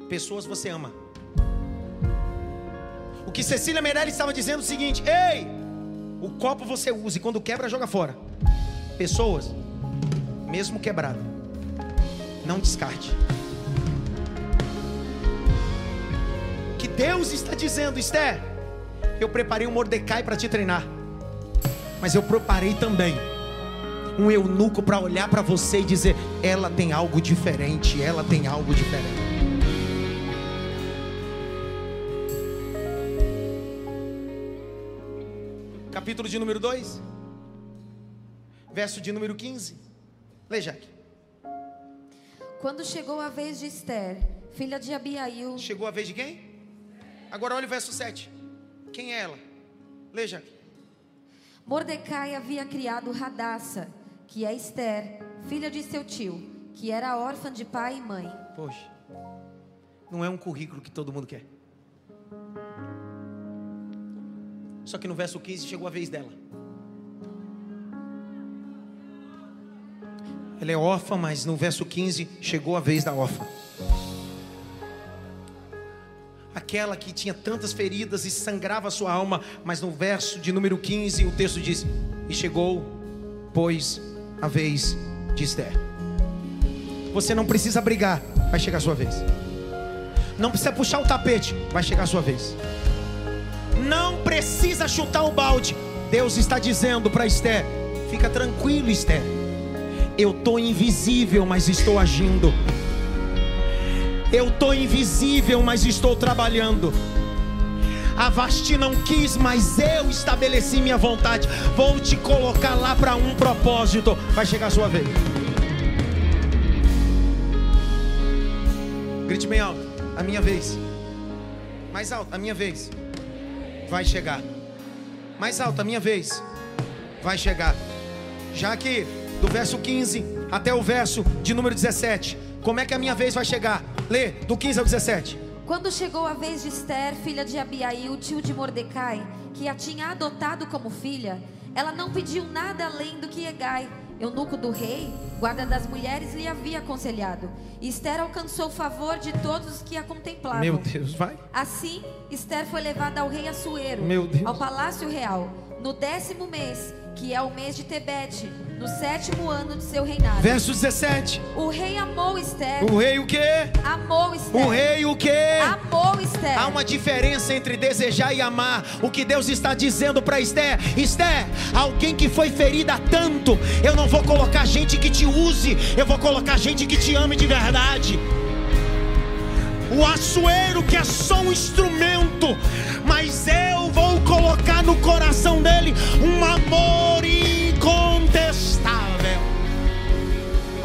pessoas você ama. O que Cecília Meirelles estava dizendo o seguinte: ei, O copo você usa e quando quebra, joga fora. Pessoas, mesmo quebrado, não descarte. Que Deus está dizendo, Esther, eu preparei um Mordecai para te treinar, mas eu preparei também um eunuco para olhar para você e dizer: ela tem algo diferente, ela tem algo diferente. Capítulo de número 2, verso de número 15. Lê, Jaque. Quando chegou a vez de Esther, filha de Abiail, Chegou a vez de quem? Agora olha o verso 7. Quem é ela? Lê, Jaque. Mordecai havia criado Radassa, que é Esther, filha de seu tio, que era órfã de pai e mãe. Poxa, não é um currículo que todo mundo quer. Só que no verso 15 chegou a vez dela. Ela é órfã, mas no verso 15 chegou a vez da órfã. Aquela que tinha tantas feridas e sangrava sua alma, mas no verso de número 15 o texto diz: E chegou, pois, a vez de Esther. Você não precisa brigar, vai chegar a sua vez. Não precisa puxar o tapete, vai chegar a sua vez. Não precisa chutar o balde. Deus está dizendo para Esther: fica tranquilo, Esther. Eu estou invisível, mas estou agindo. Eu estou invisível, mas estou trabalhando. A Vasti não quis, mas eu estabeleci minha vontade. Vou te colocar lá para um propósito. Vai chegar a sua vez. Grite bem alto. A minha vez. Mais alto. A minha vez. Vai chegar. Mais alto. A minha vez. Vai chegar. Já que do verso 15 até o verso de número 17. Como é que a minha vez vai chegar? Lê do 15 ao 17. Quando chegou a vez de Esther, filha de Abiail, tio de Mordecai, que a tinha adotado como filha, ela não pediu nada além do que Egai, eunuco do rei, guarda das mulheres, lhe havia aconselhado. E Esther alcançou o favor de todos os que a contemplavam. Meu Deus, vai. Assim, Esther foi levada ao rei Assuero, ao palácio real, no décimo mês, que é o mês de Tebete, no sétimo ano de seu reinado. Verso 17. O rei amou Esther, O rei o quê? amou Esther, O rei o quê? amou Esther. Há uma diferença entre desejar e amar. O que Deus está dizendo para Esther: Esther, alguém que foi ferida tanto, eu não vou colocar gente que te use, eu vou colocar gente que te ame de verdade. O açoeiro que é só um instrumento, mas eu vou colocar no coração dele um amor incontestável.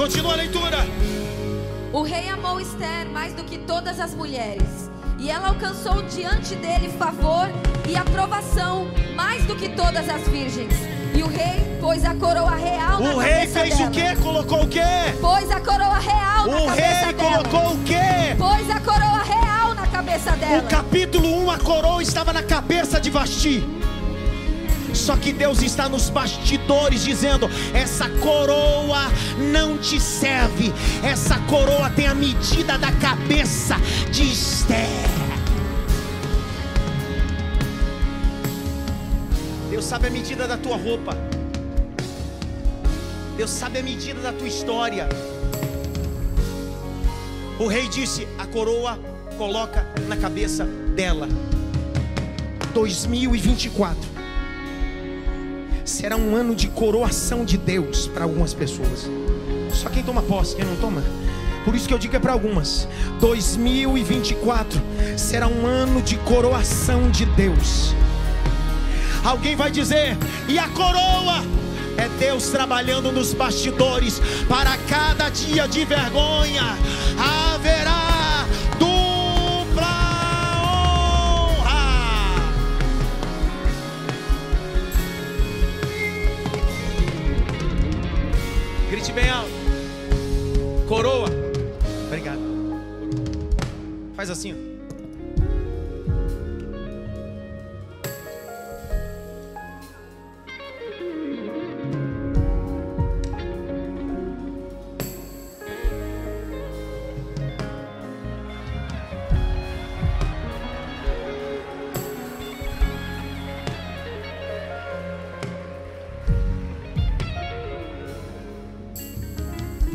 Continua a leitura. O rei amou Esther mais do que todas as mulheres. E ela alcançou diante dele favor e aprovação mais do que todas as virgens. E o rei pôs a coroa real na O rei cabeça fez dela. o quê? Colocou o quê? Pôs a coroa real na O cabeça rei dela. colocou o quê? Pôs a coroa real na cabeça dela. O capítulo 1, a coroa estava na cabeça de Vasti. Só que Deus está nos bastidores dizendo: essa coroa não te serve. Essa coroa tem a medida da cabeça de Esther. Deus sabe a medida da tua roupa. Deus sabe a medida da tua história. O rei disse: a coroa coloca na cabeça dela. 2024 será um ano de coroação de Deus para algumas pessoas. Só quem toma posse, quem não toma. Por isso que eu digo é para algumas. 2024 será um ano de coroação de Deus. Alguém vai dizer: "E a coroa?" É Deus trabalhando nos bastidores para cada dia de vergonha haverá Grite bem alto. Coroa. Obrigado. Faz assim. ó.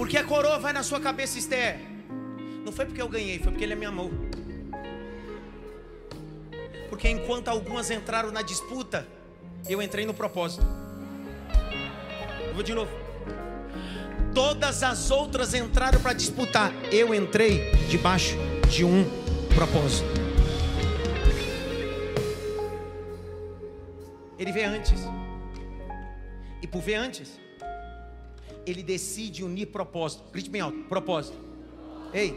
Porque a coroa vai na sua cabeça, Esther. Não foi porque eu ganhei, foi porque ele me amou. Porque enquanto algumas entraram na disputa, eu entrei no propósito. Eu vou de novo. Todas as outras entraram para disputar. Eu entrei debaixo de um propósito. Ele vê antes. E por ver antes, ele decide unir propósito. Grite bem alto: propósito. Ei,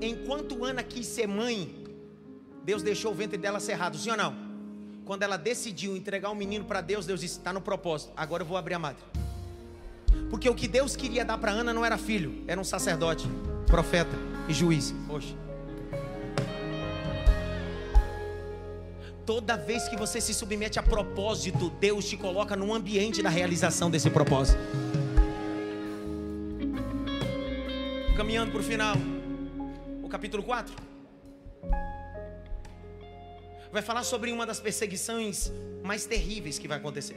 enquanto Ana quis ser mãe, Deus deixou o ventre dela cerrado, sim ou não? Quando ela decidiu entregar o um menino para Deus, Deus disse: está no propósito, agora eu vou abrir a madre. Porque o que Deus queria dar para Ana não era filho, era um sacerdote, profeta e juiz. Oxe. Toda vez que você se submete a propósito, Deus te coloca no ambiente da realização desse propósito. Caminhando para o final, o capítulo 4 vai falar sobre uma das perseguições mais terríveis que vai acontecer.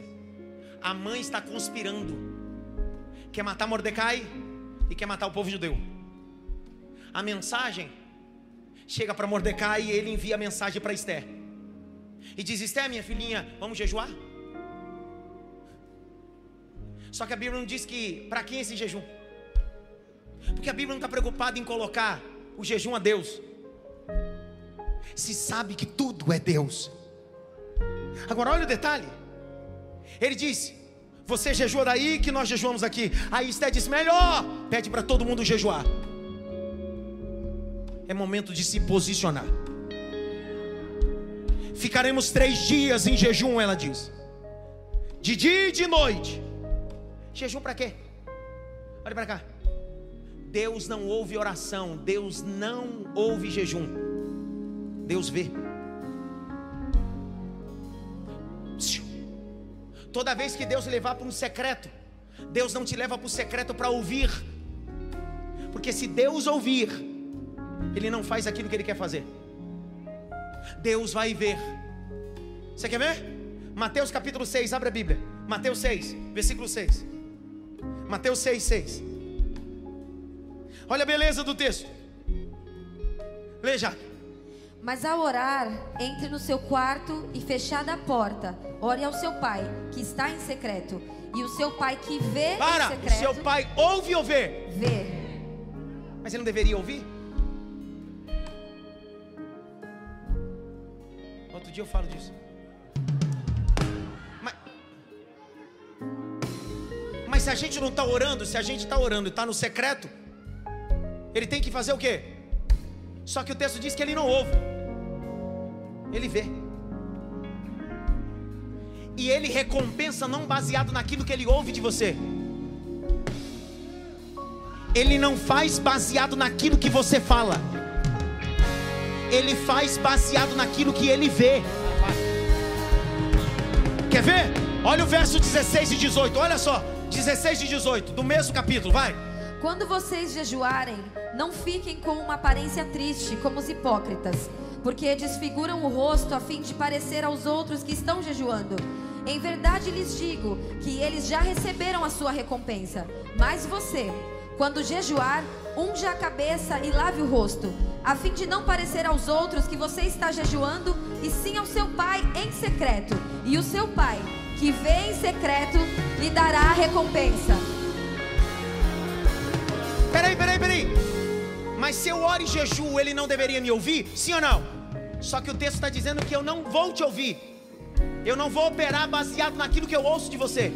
A mãe está conspirando, quer matar Mordecai e quer matar o povo judeu. A mensagem chega para Mordecai e ele envia a mensagem para Esther. E diz: Esther, minha filhinha, vamos jejuar? Só que a Bíblia não diz que para quem esse jejum? Porque a Bíblia não está preocupada em colocar o jejum a Deus. Se sabe que tudo é Deus. Agora olha o detalhe. Ele disse: Você jejua daí que nós jejuamos aqui. Aí Esther disse: Melhor, pede para todo mundo jejuar. É momento de se posicionar. Ficaremos três dias em jejum, ela diz. De dia e de noite. Jejum para quê? Olha para cá. Deus não ouve oração, Deus não ouve jejum. Deus vê. Toda vez que Deus levar para um secreto, Deus não te leva para o secreto para ouvir. Porque se Deus ouvir, Ele não faz aquilo que Ele quer fazer. Deus vai ver. Você quer ver? Mateus capítulo 6, abre a Bíblia. Mateus 6, versículo 6. Mateus 6, 6. Olha a beleza do texto. Leia. Mas ao orar, entre no seu quarto e fechada a porta, ore ao seu pai, que está em secreto. E o seu pai que vê Para, secreto. o seu pai ouve ou vê? Vê. Mas ele não deveria ouvir? Outro dia eu falo disso. Mas, mas se a gente não está orando, se a gente está orando e está no secreto, ele tem que fazer o quê? Só que o texto diz que ele não ouve, ele vê. E ele recompensa não baseado naquilo que ele ouve de você. Ele não faz baseado naquilo que você fala. Ele faz baseado naquilo que ele vê. Quer ver? Olha o verso 16 e 18. Olha só, 16 e 18 do mesmo capítulo, vai. Quando vocês jejuarem, não fiquem com uma aparência triste, como os hipócritas, porque desfiguram o rosto a fim de parecer aos outros que estão jejuando. Em verdade lhes digo que eles já receberam a sua recompensa. Mas você, quando jejuar, unja a cabeça e lave o rosto, a fim de não parecer aos outros que você está jejuando, e sim ao seu pai em secreto. E o seu pai, que vê em secreto, lhe dará a recompensa. Peraí, peraí, peraí. Mas se eu oro e jejuo, ele não deveria me ouvir? Sim ou não? Só que o texto está dizendo que eu não vou te ouvir. Eu não vou operar baseado naquilo que eu ouço de você.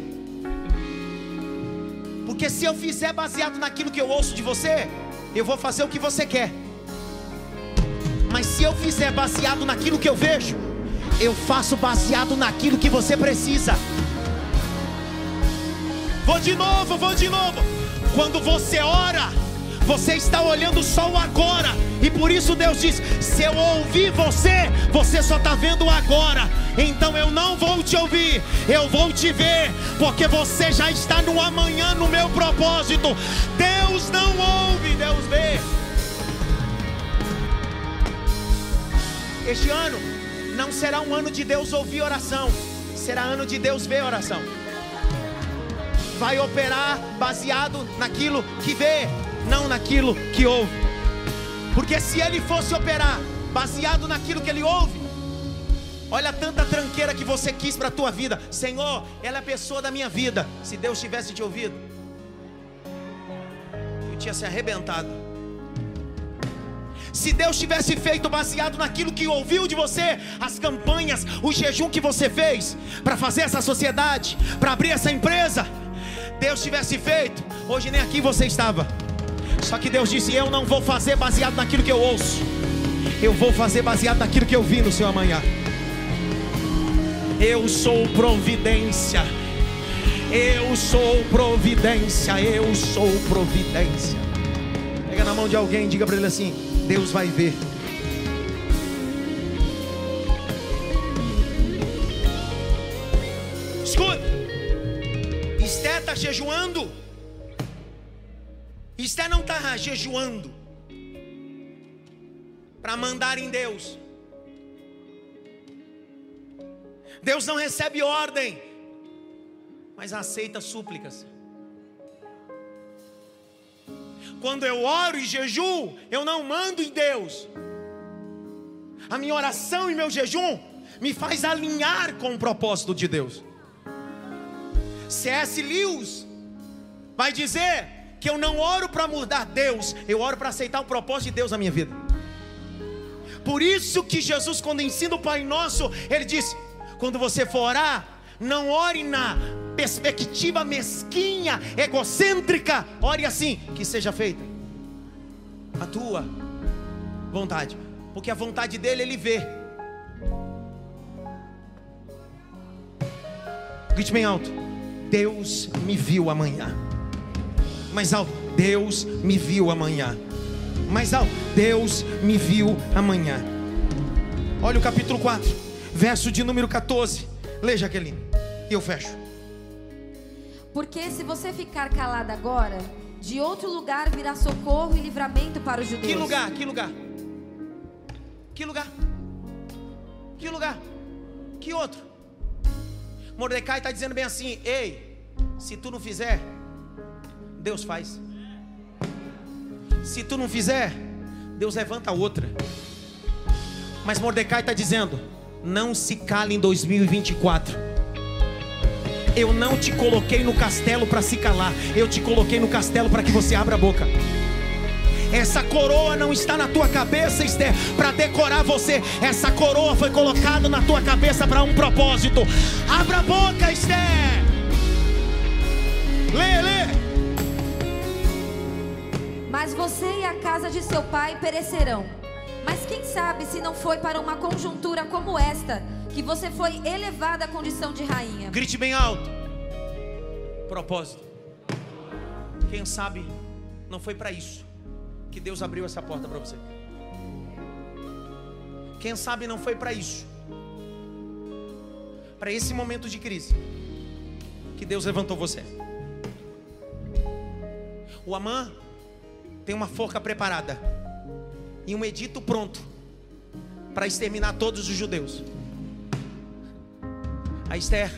Porque se eu fizer baseado naquilo que eu ouço de você, eu vou fazer o que você quer. Mas se eu fizer baseado naquilo que eu vejo, eu faço baseado naquilo que você precisa. Vou de novo, vou de novo. Quando você ora, você está olhando só o agora. E por isso Deus diz: se eu ouvir você, você só está vendo agora. Então eu não vou te ouvir, eu vou te ver, porque você já está no amanhã no meu propósito. Deus não ouve, Deus vê. Este ano não será um ano de Deus ouvir oração, será ano de Deus ver oração. vai operar baseado naquilo que vê, não naquilo que ouve. Porque se ele fosse operar baseado naquilo que ele ouve, olha tanta tranqueira que você quis para a tua vida. Senhor, ela é a pessoa da minha vida. Se Deus tivesse te ouvido, eu tinha se arrebentado. Se Deus tivesse feito baseado naquilo que ouviu de você, as campanhas, o jejum que você fez para fazer essa sociedade, para abrir essa empresa, Deus tivesse feito, hoje nem aqui você estava. Só que Deus disse: Eu não vou fazer baseado naquilo que eu ouço, eu vou fazer baseado naquilo que eu vi no seu amanhã. Eu sou providência. Eu sou providência. Eu sou providência. Pega na mão de alguém e diga para ele assim: Deus vai ver. Escuta, Esté está jejuando. Esté não está jejuando para mandar em Deus. Deus não recebe ordem, mas aceita súplicas. Quando eu oro e jejuo, eu não mando em Deus. A minha oração e meu jejum me faz alinhar com o propósito de Deus. C.S. Lewis vai dizer que eu não oro para mudar Deus, eu oro para aceitar o propósito de Deus na minha vida. Por isso que Jesus, quando ensina o Pai Nosso, ele diz: quando você for orar, não ore na perspectiva mesquinha, egocêntrica, ore assim: que seja feita a tua vontade, porque a vontade dele ele vê. Grite bem alto: Deus me viu amanhã. Mais alto: Deus me viu amanhã. Mais alto: Deus me viu amanhã. Olha o capítulo 4, verso de número 14. Leia, Jaqueline, e eu fecho. Porque se você ficar calado agora, de outro lugar virá socorro e livramento para os judeus. Que lugar? Que lugar? Que lugar? Que lugar? Que outro? Mordecai está dizendo bem assim: Ei, se tu não fizer, Deus faz. Se tu não fizer, Deus levanta outra. Mas Mordecai está dizendo: Não se cale em 2024 eu não te coloquei no castelo para se calar, eu te coloquei no castelo para que você abra a boca. Essa coroa não está na tua cabeça, Esther, para decorar você. Essa coroa foi colocada na tua cabeça para um propósito. Abra a boca, Esther. Lê, lê. Mas você e a casa de seu pai perecerão. Mas quem sabe se não foi para uma conjuntura como esta que você foi elevada à condição de rainha. Grite bem alto. Propósito. Quem sabe não foi para isso que Deus abriu essa porta para você. Quem sabe não foi para isso. Para esse momento de crise que Deus levantou você. O Amã tem uma forca preparada e um edito pronto para exterminar todos os judeus. A Esther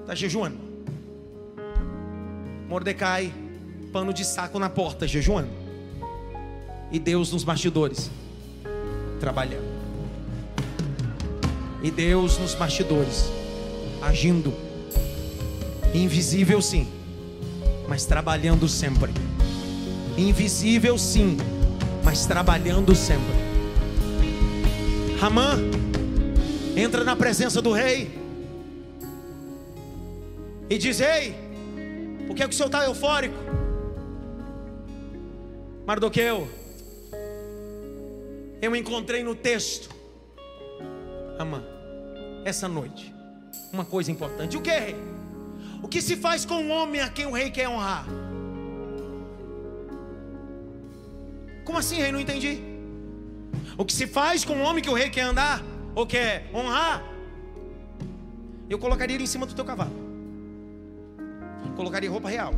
está jejuando. Mordecai, pano de saco na porta, jejuando. E Deus nos bastidores, trabalhando. E Deus nos bastidores, agindo. Invisível sim, mas trabalhando sempre. Invisível sim, mas trabalhando sempre. Ramã entra na presença do rei e diz: Ei, por que, é que o senhor está eufórico? Mardoqueu, eu encontrei no texto, Amã, essa noite, uma coisa importante. O que, rei? O que se faz com um homem a quem o rei quer honrar? Como assim, rei? Não entendi. O que se faz com um homem que o rei quer andar? ou quer honrar, eu colocaria ele em cima do teu cavalo. Colocaria roupa real.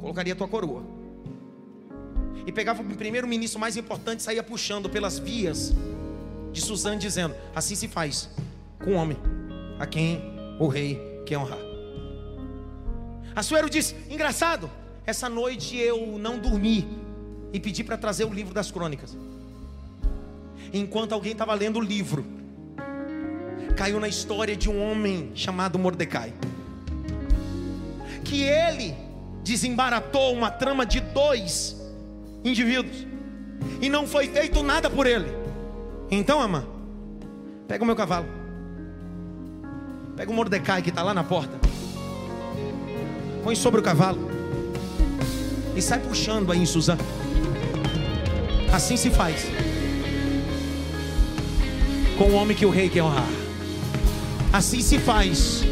Colocaria tua coroa. E pegava o primeiro ministro mais importante e saía puxando pelas vias de Suzane, dizendo: Assim se faz com o homem a quem o rei quer honrar. Assuero disse: Engraçado, essa noite eu não dormi e pedi para trazer o livro das crônicas. Enquanto alguém estava lendo o livro, caiu na história de um homem chamado Mordecai. Que ele desembaratou uma trama de dois indivíduos e não foi feito nada por ele. Então, ama, pega o meu cavalo, pega o Mordecai que está lá na porta, põe sobre o cavalo e sai puxando aí em Suzano. Assim se faz com o homem que o rei quer honrar. Assim se faz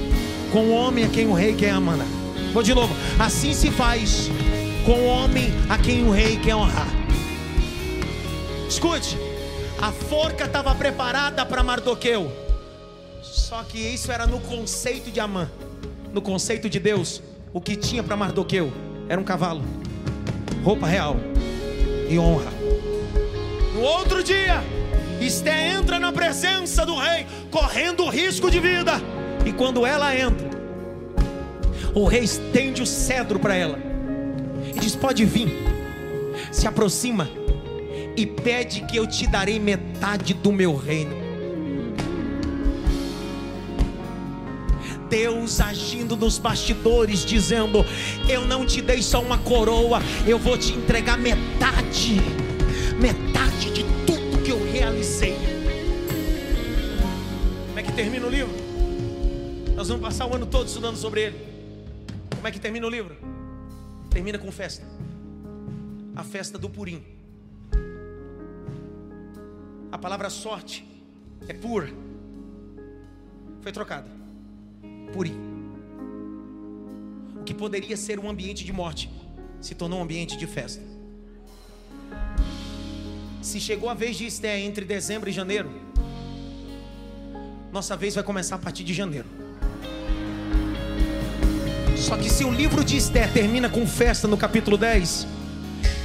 com o homem a quem o rei quer amar. Vou de novo. Assim se faz com o homem a quem o rei quer honrar. Escute, a forca estava preparada para Mardoqueu. Só que isso era no conceito de Amã. No conceito de Deus, o que tinha para Mardoqueu era um cavalo, roupa real e honra. No outro dia, Esté entra na presença do rei, correndo risco de vida. E quando ela entra, o rei estende o cedro para ela e diz: Pode vir. Se aproxima e pede que eu te darei metade do meu reino. Deus agindo nos bastidores, dizendo: Eu não te dei só uma coroa, eu vou te entregar metade, metade de tudo que eu realizei. Como é que termina o livro? Nós vamos passar o ano todo estudando sobre ele. Como é que termina o livro? Termina com festa. A festa do Purim. A palavra sorte é pur. Foi trocada. Purim. O que poderia ser um ambiente de morte se tornou um ambiente de festa. Se chegou a vez de Esté entre dezembro e janeiro, nossa vez vai começar a partir de janeiro. Só que se o livro de Esté termina com festa no capítulo 10,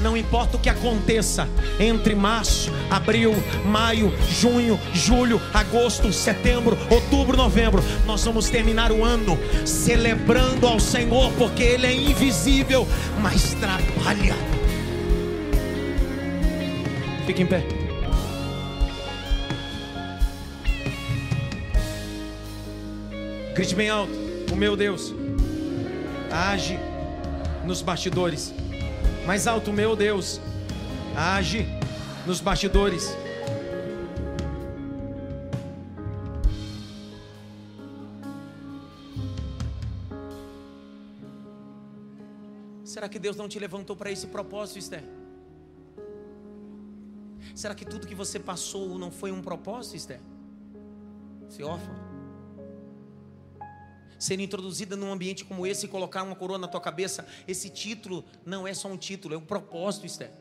não importa o que aconteça entre março, abril, maio, junho, julho, agosto, setembro, outubro, novembro, nós vamos terminar o ano celebrando ao Senhor, porque Ele é invisível, mas trabalha. Fique em pé. Grite bem alto: O meu Deus age nos bastidores. Mais alto, meu Deus, age nos bastidores. Será que Deus não te levantou para esse propósito, Esther? Será que tudo que você passou não foi um propósito, Esther? Ser órfã? Ser introduzida num ambiente como esse e colocar uma coroa na tua cabeça, esse título não é só um título, é um propósito, Esther.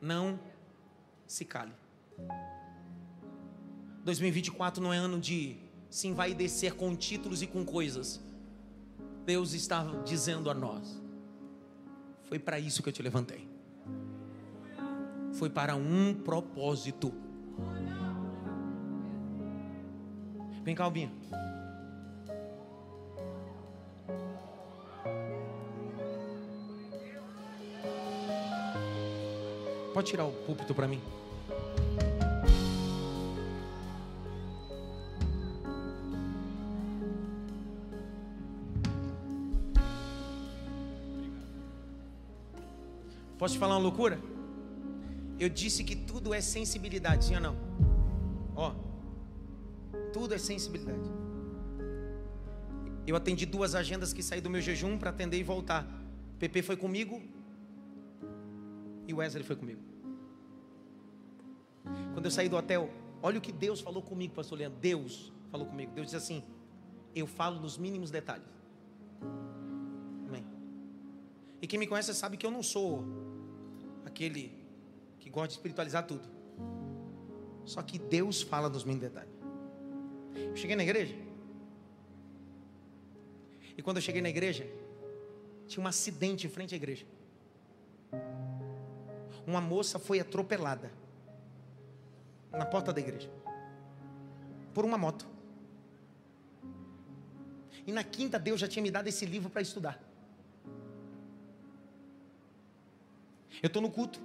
Não se cale. 2024 não é ano de se envaidecer com títulos e com coisas. Deus está dizendo a nós: foi para isso que eu te levantei. Foi para um propósito. Vem cá, Albinha. Pode tirar o púlpito para mim? Posso te falar uma loucura? Eu disse que tudo é sensibilidade, sim ou não? Ó, tudo é sensibilidade. Eu atendi duas agendas que saí do meu jejum para atender e voltar. PP foi comigo, e Wesley foi comigo. Quando eu saí do hotel, olha o que Deus falou comigo, pastor Leandro. Deus falou comigo. Deus disse assim: Eu falo nos mínimos detalhes. Amém. E quem me conhece sabe que eu não sou aquele que gosta de espiritualizar tudo. Só que Deus fala nos mínimos detalhes. Eu cheguei na igreja. E quando eu cheguei na igreja, tinha um acidente em frente à igreja uma moça foi atropelada na porta da igreja por uma moto. E na quinta, Deus já tinha me dado esse livro para estudar. Eu estou no culto.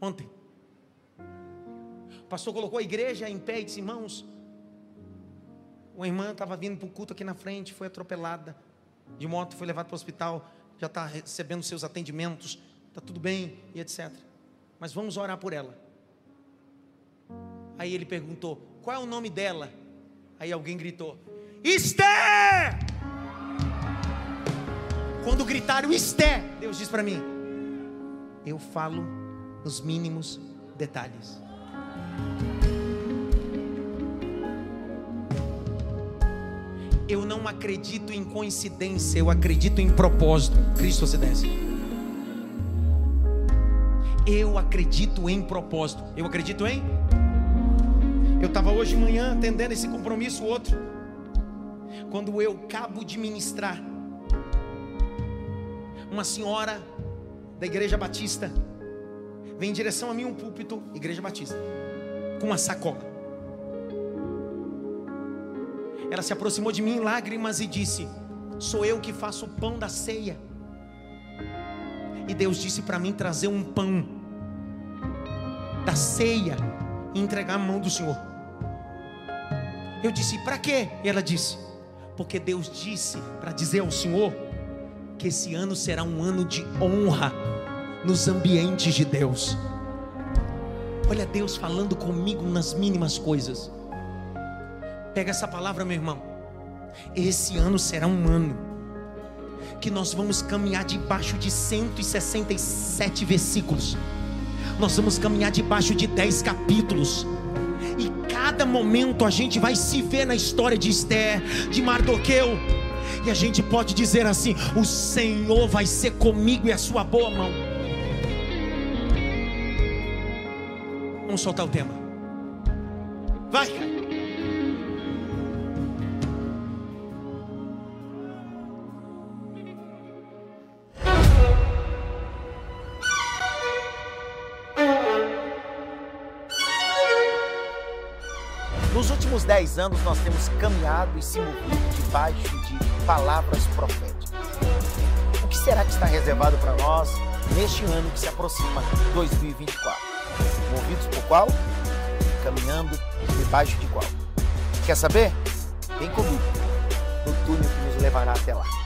Ontem. O pastor colocou a igreja em pé e disse: Irmãos, uma irmã estava vindo para o culto aqui na frente, foi atropelada de moto, foi levada para o hospital, já está recebendo seus atendimentos, está tudo bem e etc. Mas vamos orar por ela. Aí ele perguntou: Qual é o nome dela? Aí alguém gritou: Esther! Quando gritaram Esther, Deus diz para mim: Eu falo nos mínimos detalhes. Eu não acredito em coincidência, eu acredito em propósito. Cristo você desce. Eu acredito em propósito. Eu acredito em. Eu estava hoje de manhã atendendo esse compromisso outro. Quando eu acabo de ministrar, uma senhora da igreja batista vem em direção a mim um púlpito, igreja batista, com uma sacola. Ela se aproximou de mim em lágrimas e disse: Sou eu que faço o pão da ceia. E Deus disse para mim trazer um pão da ceia e entregar a mão do Senhor. Eu disse: Para quê? E ela disse: Porque Deus disse para dizer ao Senhor que esse ano será um ano de honra nos ambientes de Deus. Olha Deus falando comigo nas mínimas coisas. Pega essa palavra, meu irmão. Esse ano será um ano que nós vamos caminhar debaixo de 167 versículos. Nós vamos caminhar debaixo de 10 capítulos. E cada momento a gente vai se ver na história de Esther, de Mardoqueu. E a gente pode dizer assim: o Senhor vai ser comigo e a sua boa mão. Vamos soltar o tema. Vai, cara. dez anos nós temos caminhado e se movido debaixo de palavras proféticas. O que será que está reservado para nós neste ano que se aproxima, 2024? Movidos por qual? Caminhando debaixo de qual? Quer saber? Vem comigo no túnel que nos levará até lá.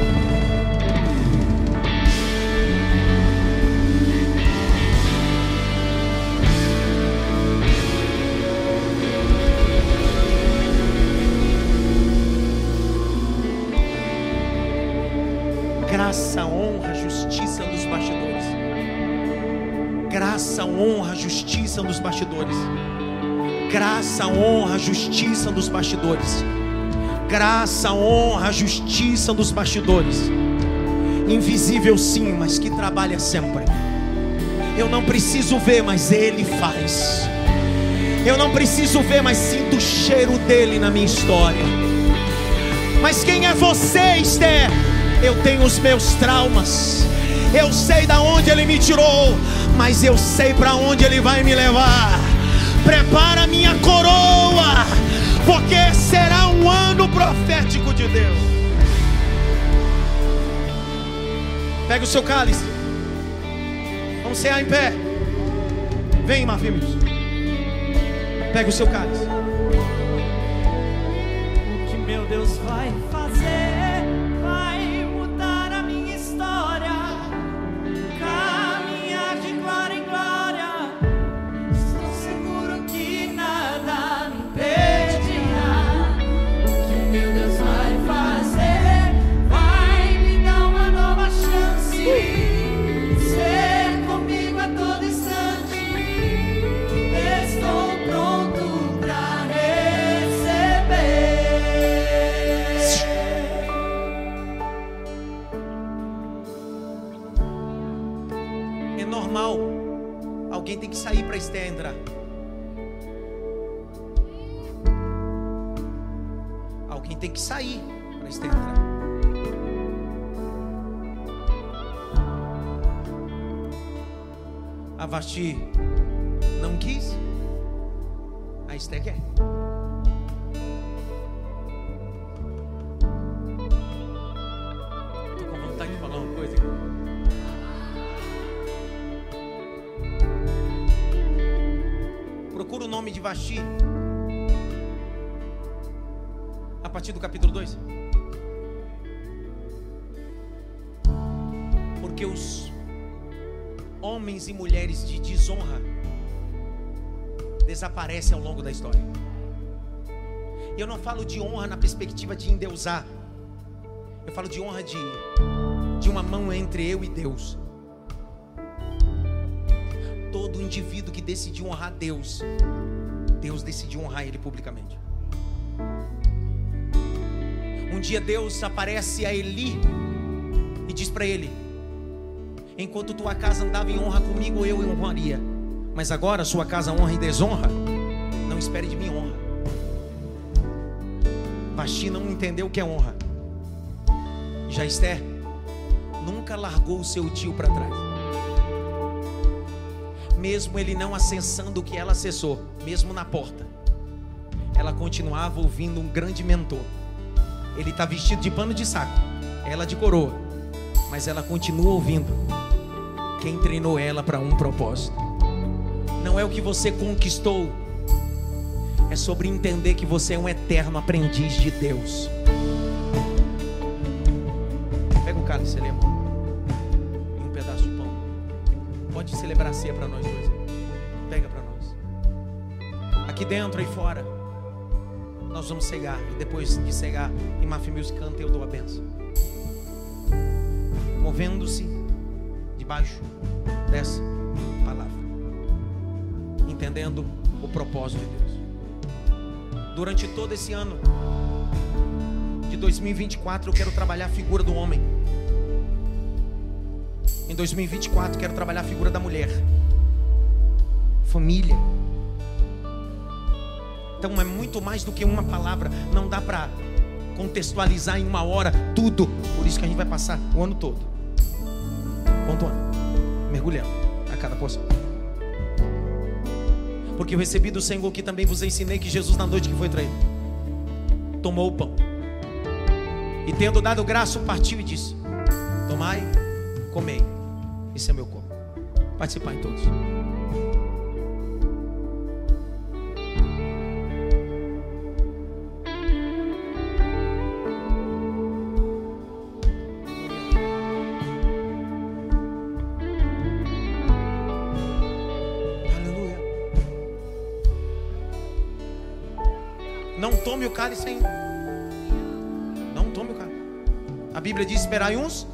Graça, honra, justiça nos bastidores. Graça, honra, justiça nos bastidores. Invisível sim, mas que trabalha sempre. Eu não preciso ver, mas Ele faz. Eu não preciso ver, mas sinto o cheiro dele na minha história. Mas quem é você, Esther? Eu tenho os meus traumas. Eu sei da onde ele me tirou, mas eu sei para onde ele vai me levar. Prepara minha coroa, porque será um ano profético de Deus. Pega o seu cálice. Vamos cear em pé. Vem, Marfimos. Pega o seu cálice. O que meu Deus vai A partir do capítulo 2. Porque os homens e mulheres de desonra desaparecem ao longo da história. Eu não falo de honra na perspectiva de endeusar. Eu falo de honra de, de uma mão entre eu e Deus. Todo indivíduo que decidiu honrar Deus, Deus decidiu honrar ele publicamente. Um dia Deus aparece a Eli e diz para ele: Enquanto tua casa andava em honra comigo, eu honraria. Mas agora sua casa honra e desonra. Não espere de mim honra. Vasti não entendeu o que é honra. Já Esther nunca largou o seu tio para trás. Mesmo ele não acessando o que ela acessou, mesmo na porta, ela continuava ouvindo um grande mentor. Ele está vestido de pano de saco, ela de coroa, mas ela continua ouvindo. Quem treinou ela para um propósito? Não é o que você conquistou, é sobre entender que você é um eterno aprendiz de Deus. Pega o cálice ali, Pode celebrar a ceia para nós dois. Pega para nós. Aqui dentro e fora. Nós vamos cegar. E depois de cegar, em Mafia Music canta, eu dou a benção. Movendo-se debaixo dessa palavra. Entendendo o propósito de Deus. Durante todo esse ano de 2024, eu quero trabalhar a figura do homem. Em 2024, quero trabalhar a figura da mulher. Família. Então é muito mais do que uma palavra. Não dá para contextualizar em uma hora tudo. Por isso que a gente vai passar o ano todo. Pontuando. Mergulhando a cada porção. Porque eu recebi do Senhor que também vos ensinei que Jesus, na noite que foi traído, tomou o pão. E tendo dado graça, partiu e disse: Tomai, comei. Esse é meu corpo. Participar em todos. Não tome o cálice ainda. Não tome o cálice. A Bíblia diz: esperai uns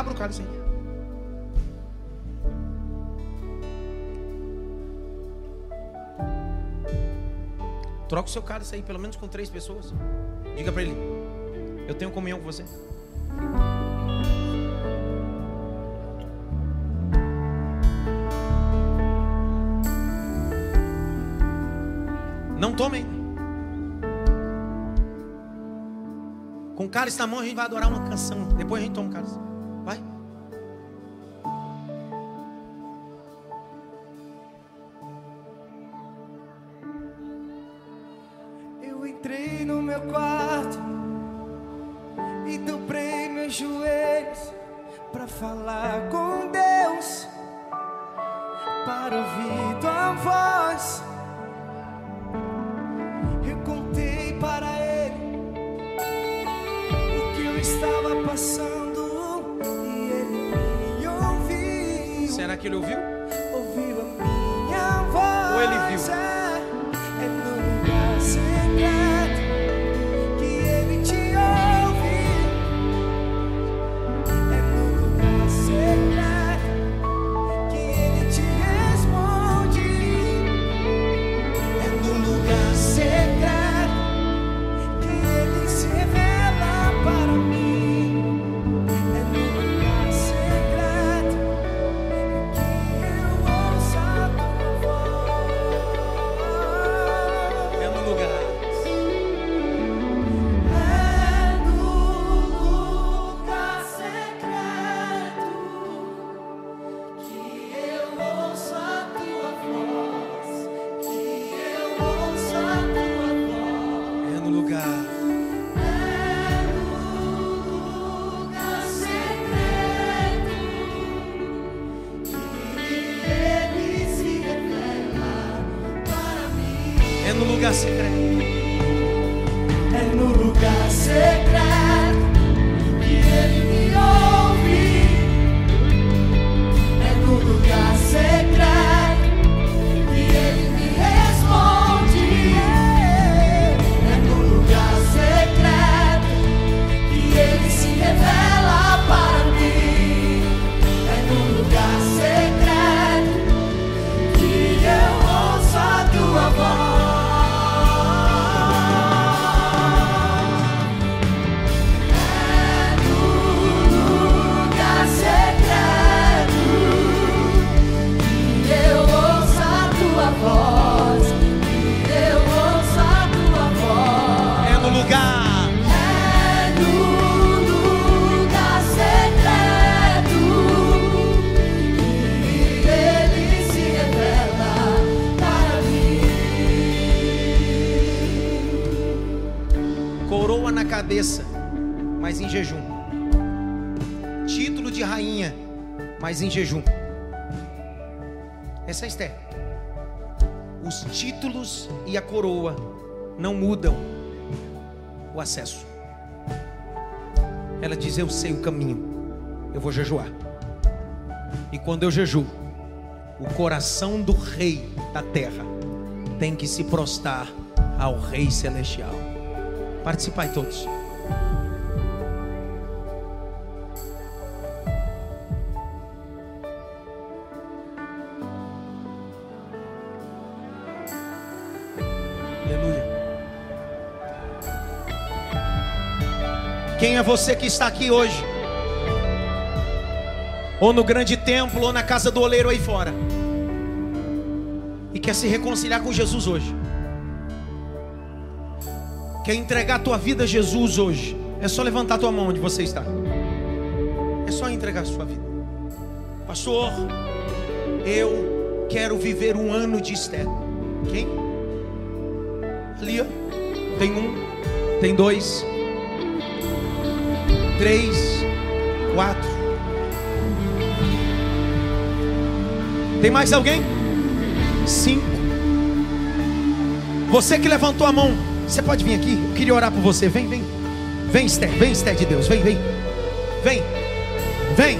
abra o cálice aí. Troca o seu cálice aí, pelo menos com três pessoas. Diga para ele: Eu tenho comunhão com você. Não tomem. Com o cálice na mão a gente vai adorar uma canção. Depois a gente toma o cálice. Mim. É no acesso. Ela diz: Eu sei o caminho, eu vou jejuar. E quando eu jejuo, o coração do rei da terra tem que se prostrar ao rei celestial. Participai todos. Quem é você que está aqui hoje? Ou no grande templo, ou na casa do oleiro aí fora. E quer se reconciliar com Jesus hoje. Quer entregar a tua vida a Jesus hoje? É só levantar a tua mão onde você está. É só entregar a sua vida. Pastor, eu quero viver um ano de Esther. Quem? Ali, ó. Tem um, tem dois, três, quatro. Tem mais alguém? Cinco. Você que levantou a mão, você pode vir aqui? Eu queria orar por você. Vem, vem. Vem, Esther. Vem, Esther de Deus. Vem, vem. Vem. Vem.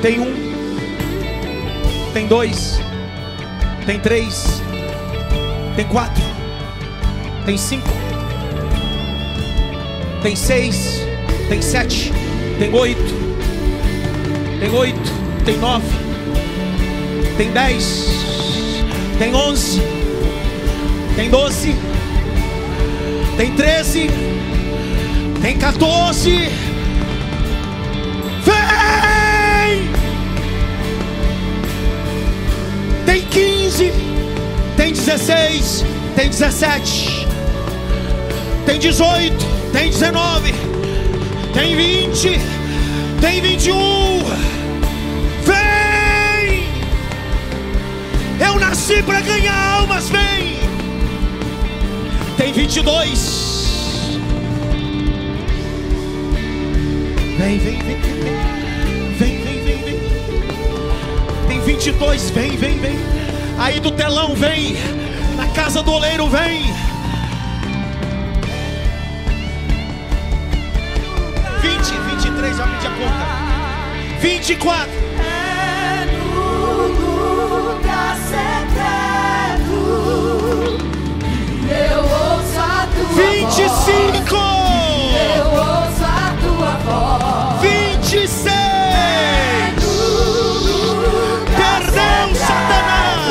Tem um. Tem dois. Tem três. Tem quatro. Tem cinco. Tem seis. Tem sete. Tem oito. Tem oito. Tem nove. Tem dez. Tem onze. Tem doze. Tem treze. Tem 14. Vem! Tem 15. Tem 16. Tem 17. Tem 18. Tem 19. Tem 20. Tem 21. Vem! Eu nasci para ganhar almas. Vem! Tem 22. Vem, vem, vem, vem, vem. Vem, vem, vem. Tem 22, vem, vem, vem. Aí do telão, vem. Na casa do oleiro, vem. Já pedi a conta. 24, É no lugar secreto que eu ouço a tua voz. 25, Eu ouço a tua voz. 26. Lugar Perdão, secreto Satanás.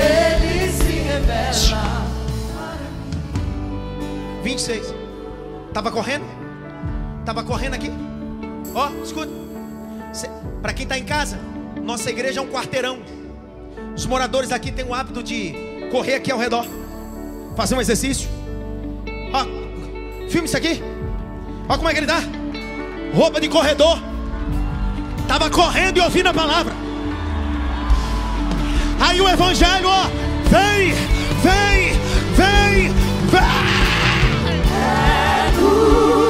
ele se revela. 26. Tava correndo? Tava correndo aqui? Ó, escuta. Para quem está em casa, nossa igreja é um quarteirão. Os moradores aqui têm o hábito de correr aqui ao redor, fazer um exercício. Ó, filme isso aqui. Ó como é que ele tá. Roupa de corredor. Tava correndo e ouvindo a palavra. Aí o evangelho, ó, vem, vem, vem, vem. lugar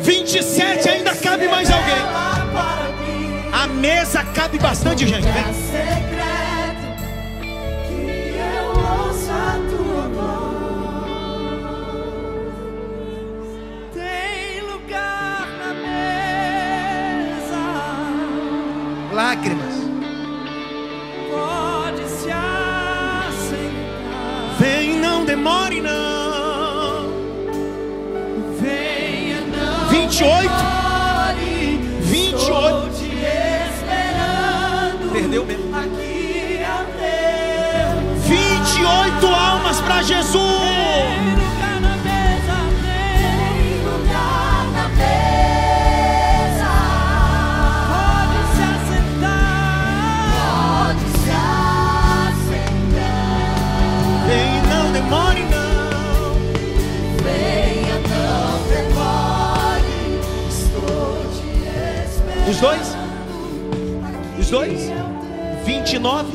27 ainda cabe mais alguém. A mesa cabe bastante gente. Vem. secreto demore, estou te esperando. Os dois? Os dois? 29,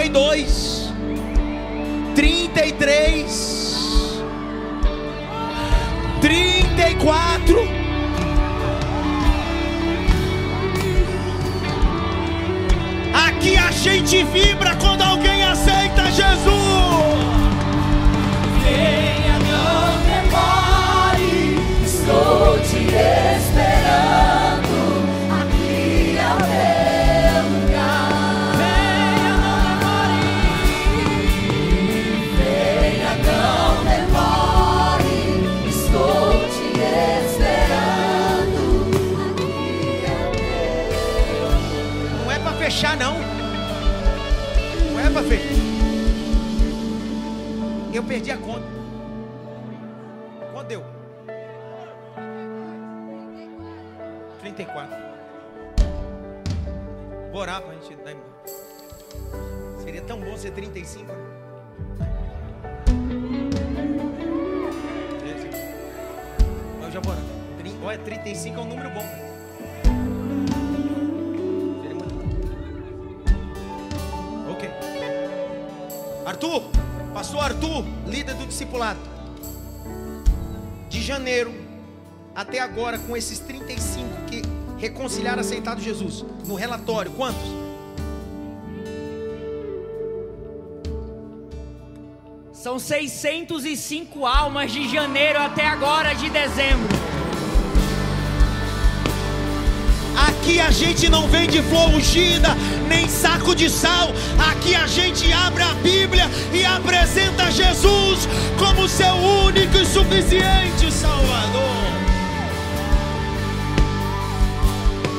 32, 33, 34. Aqui a gente vibra perdi a conta. Quanto deu? 34. Vou orar pra gente dar embora. tão bom ser 35. né? Eu já vou. Tri- Olha, 35 é um número bom. Ok. Arthur, pastor Arthur, líder do discipulado. De janeiro até agora, com esses 35 que reconciliaram aceitado Jesus. No relatório, quantos? São 605 almas de janeiro até agora de dezembro. Aqui a gente não vende flor ungida, nem saco de sal. Aqui a gente abre a Bíblia e apresenta Jesus como seu único e suficiente Salvador.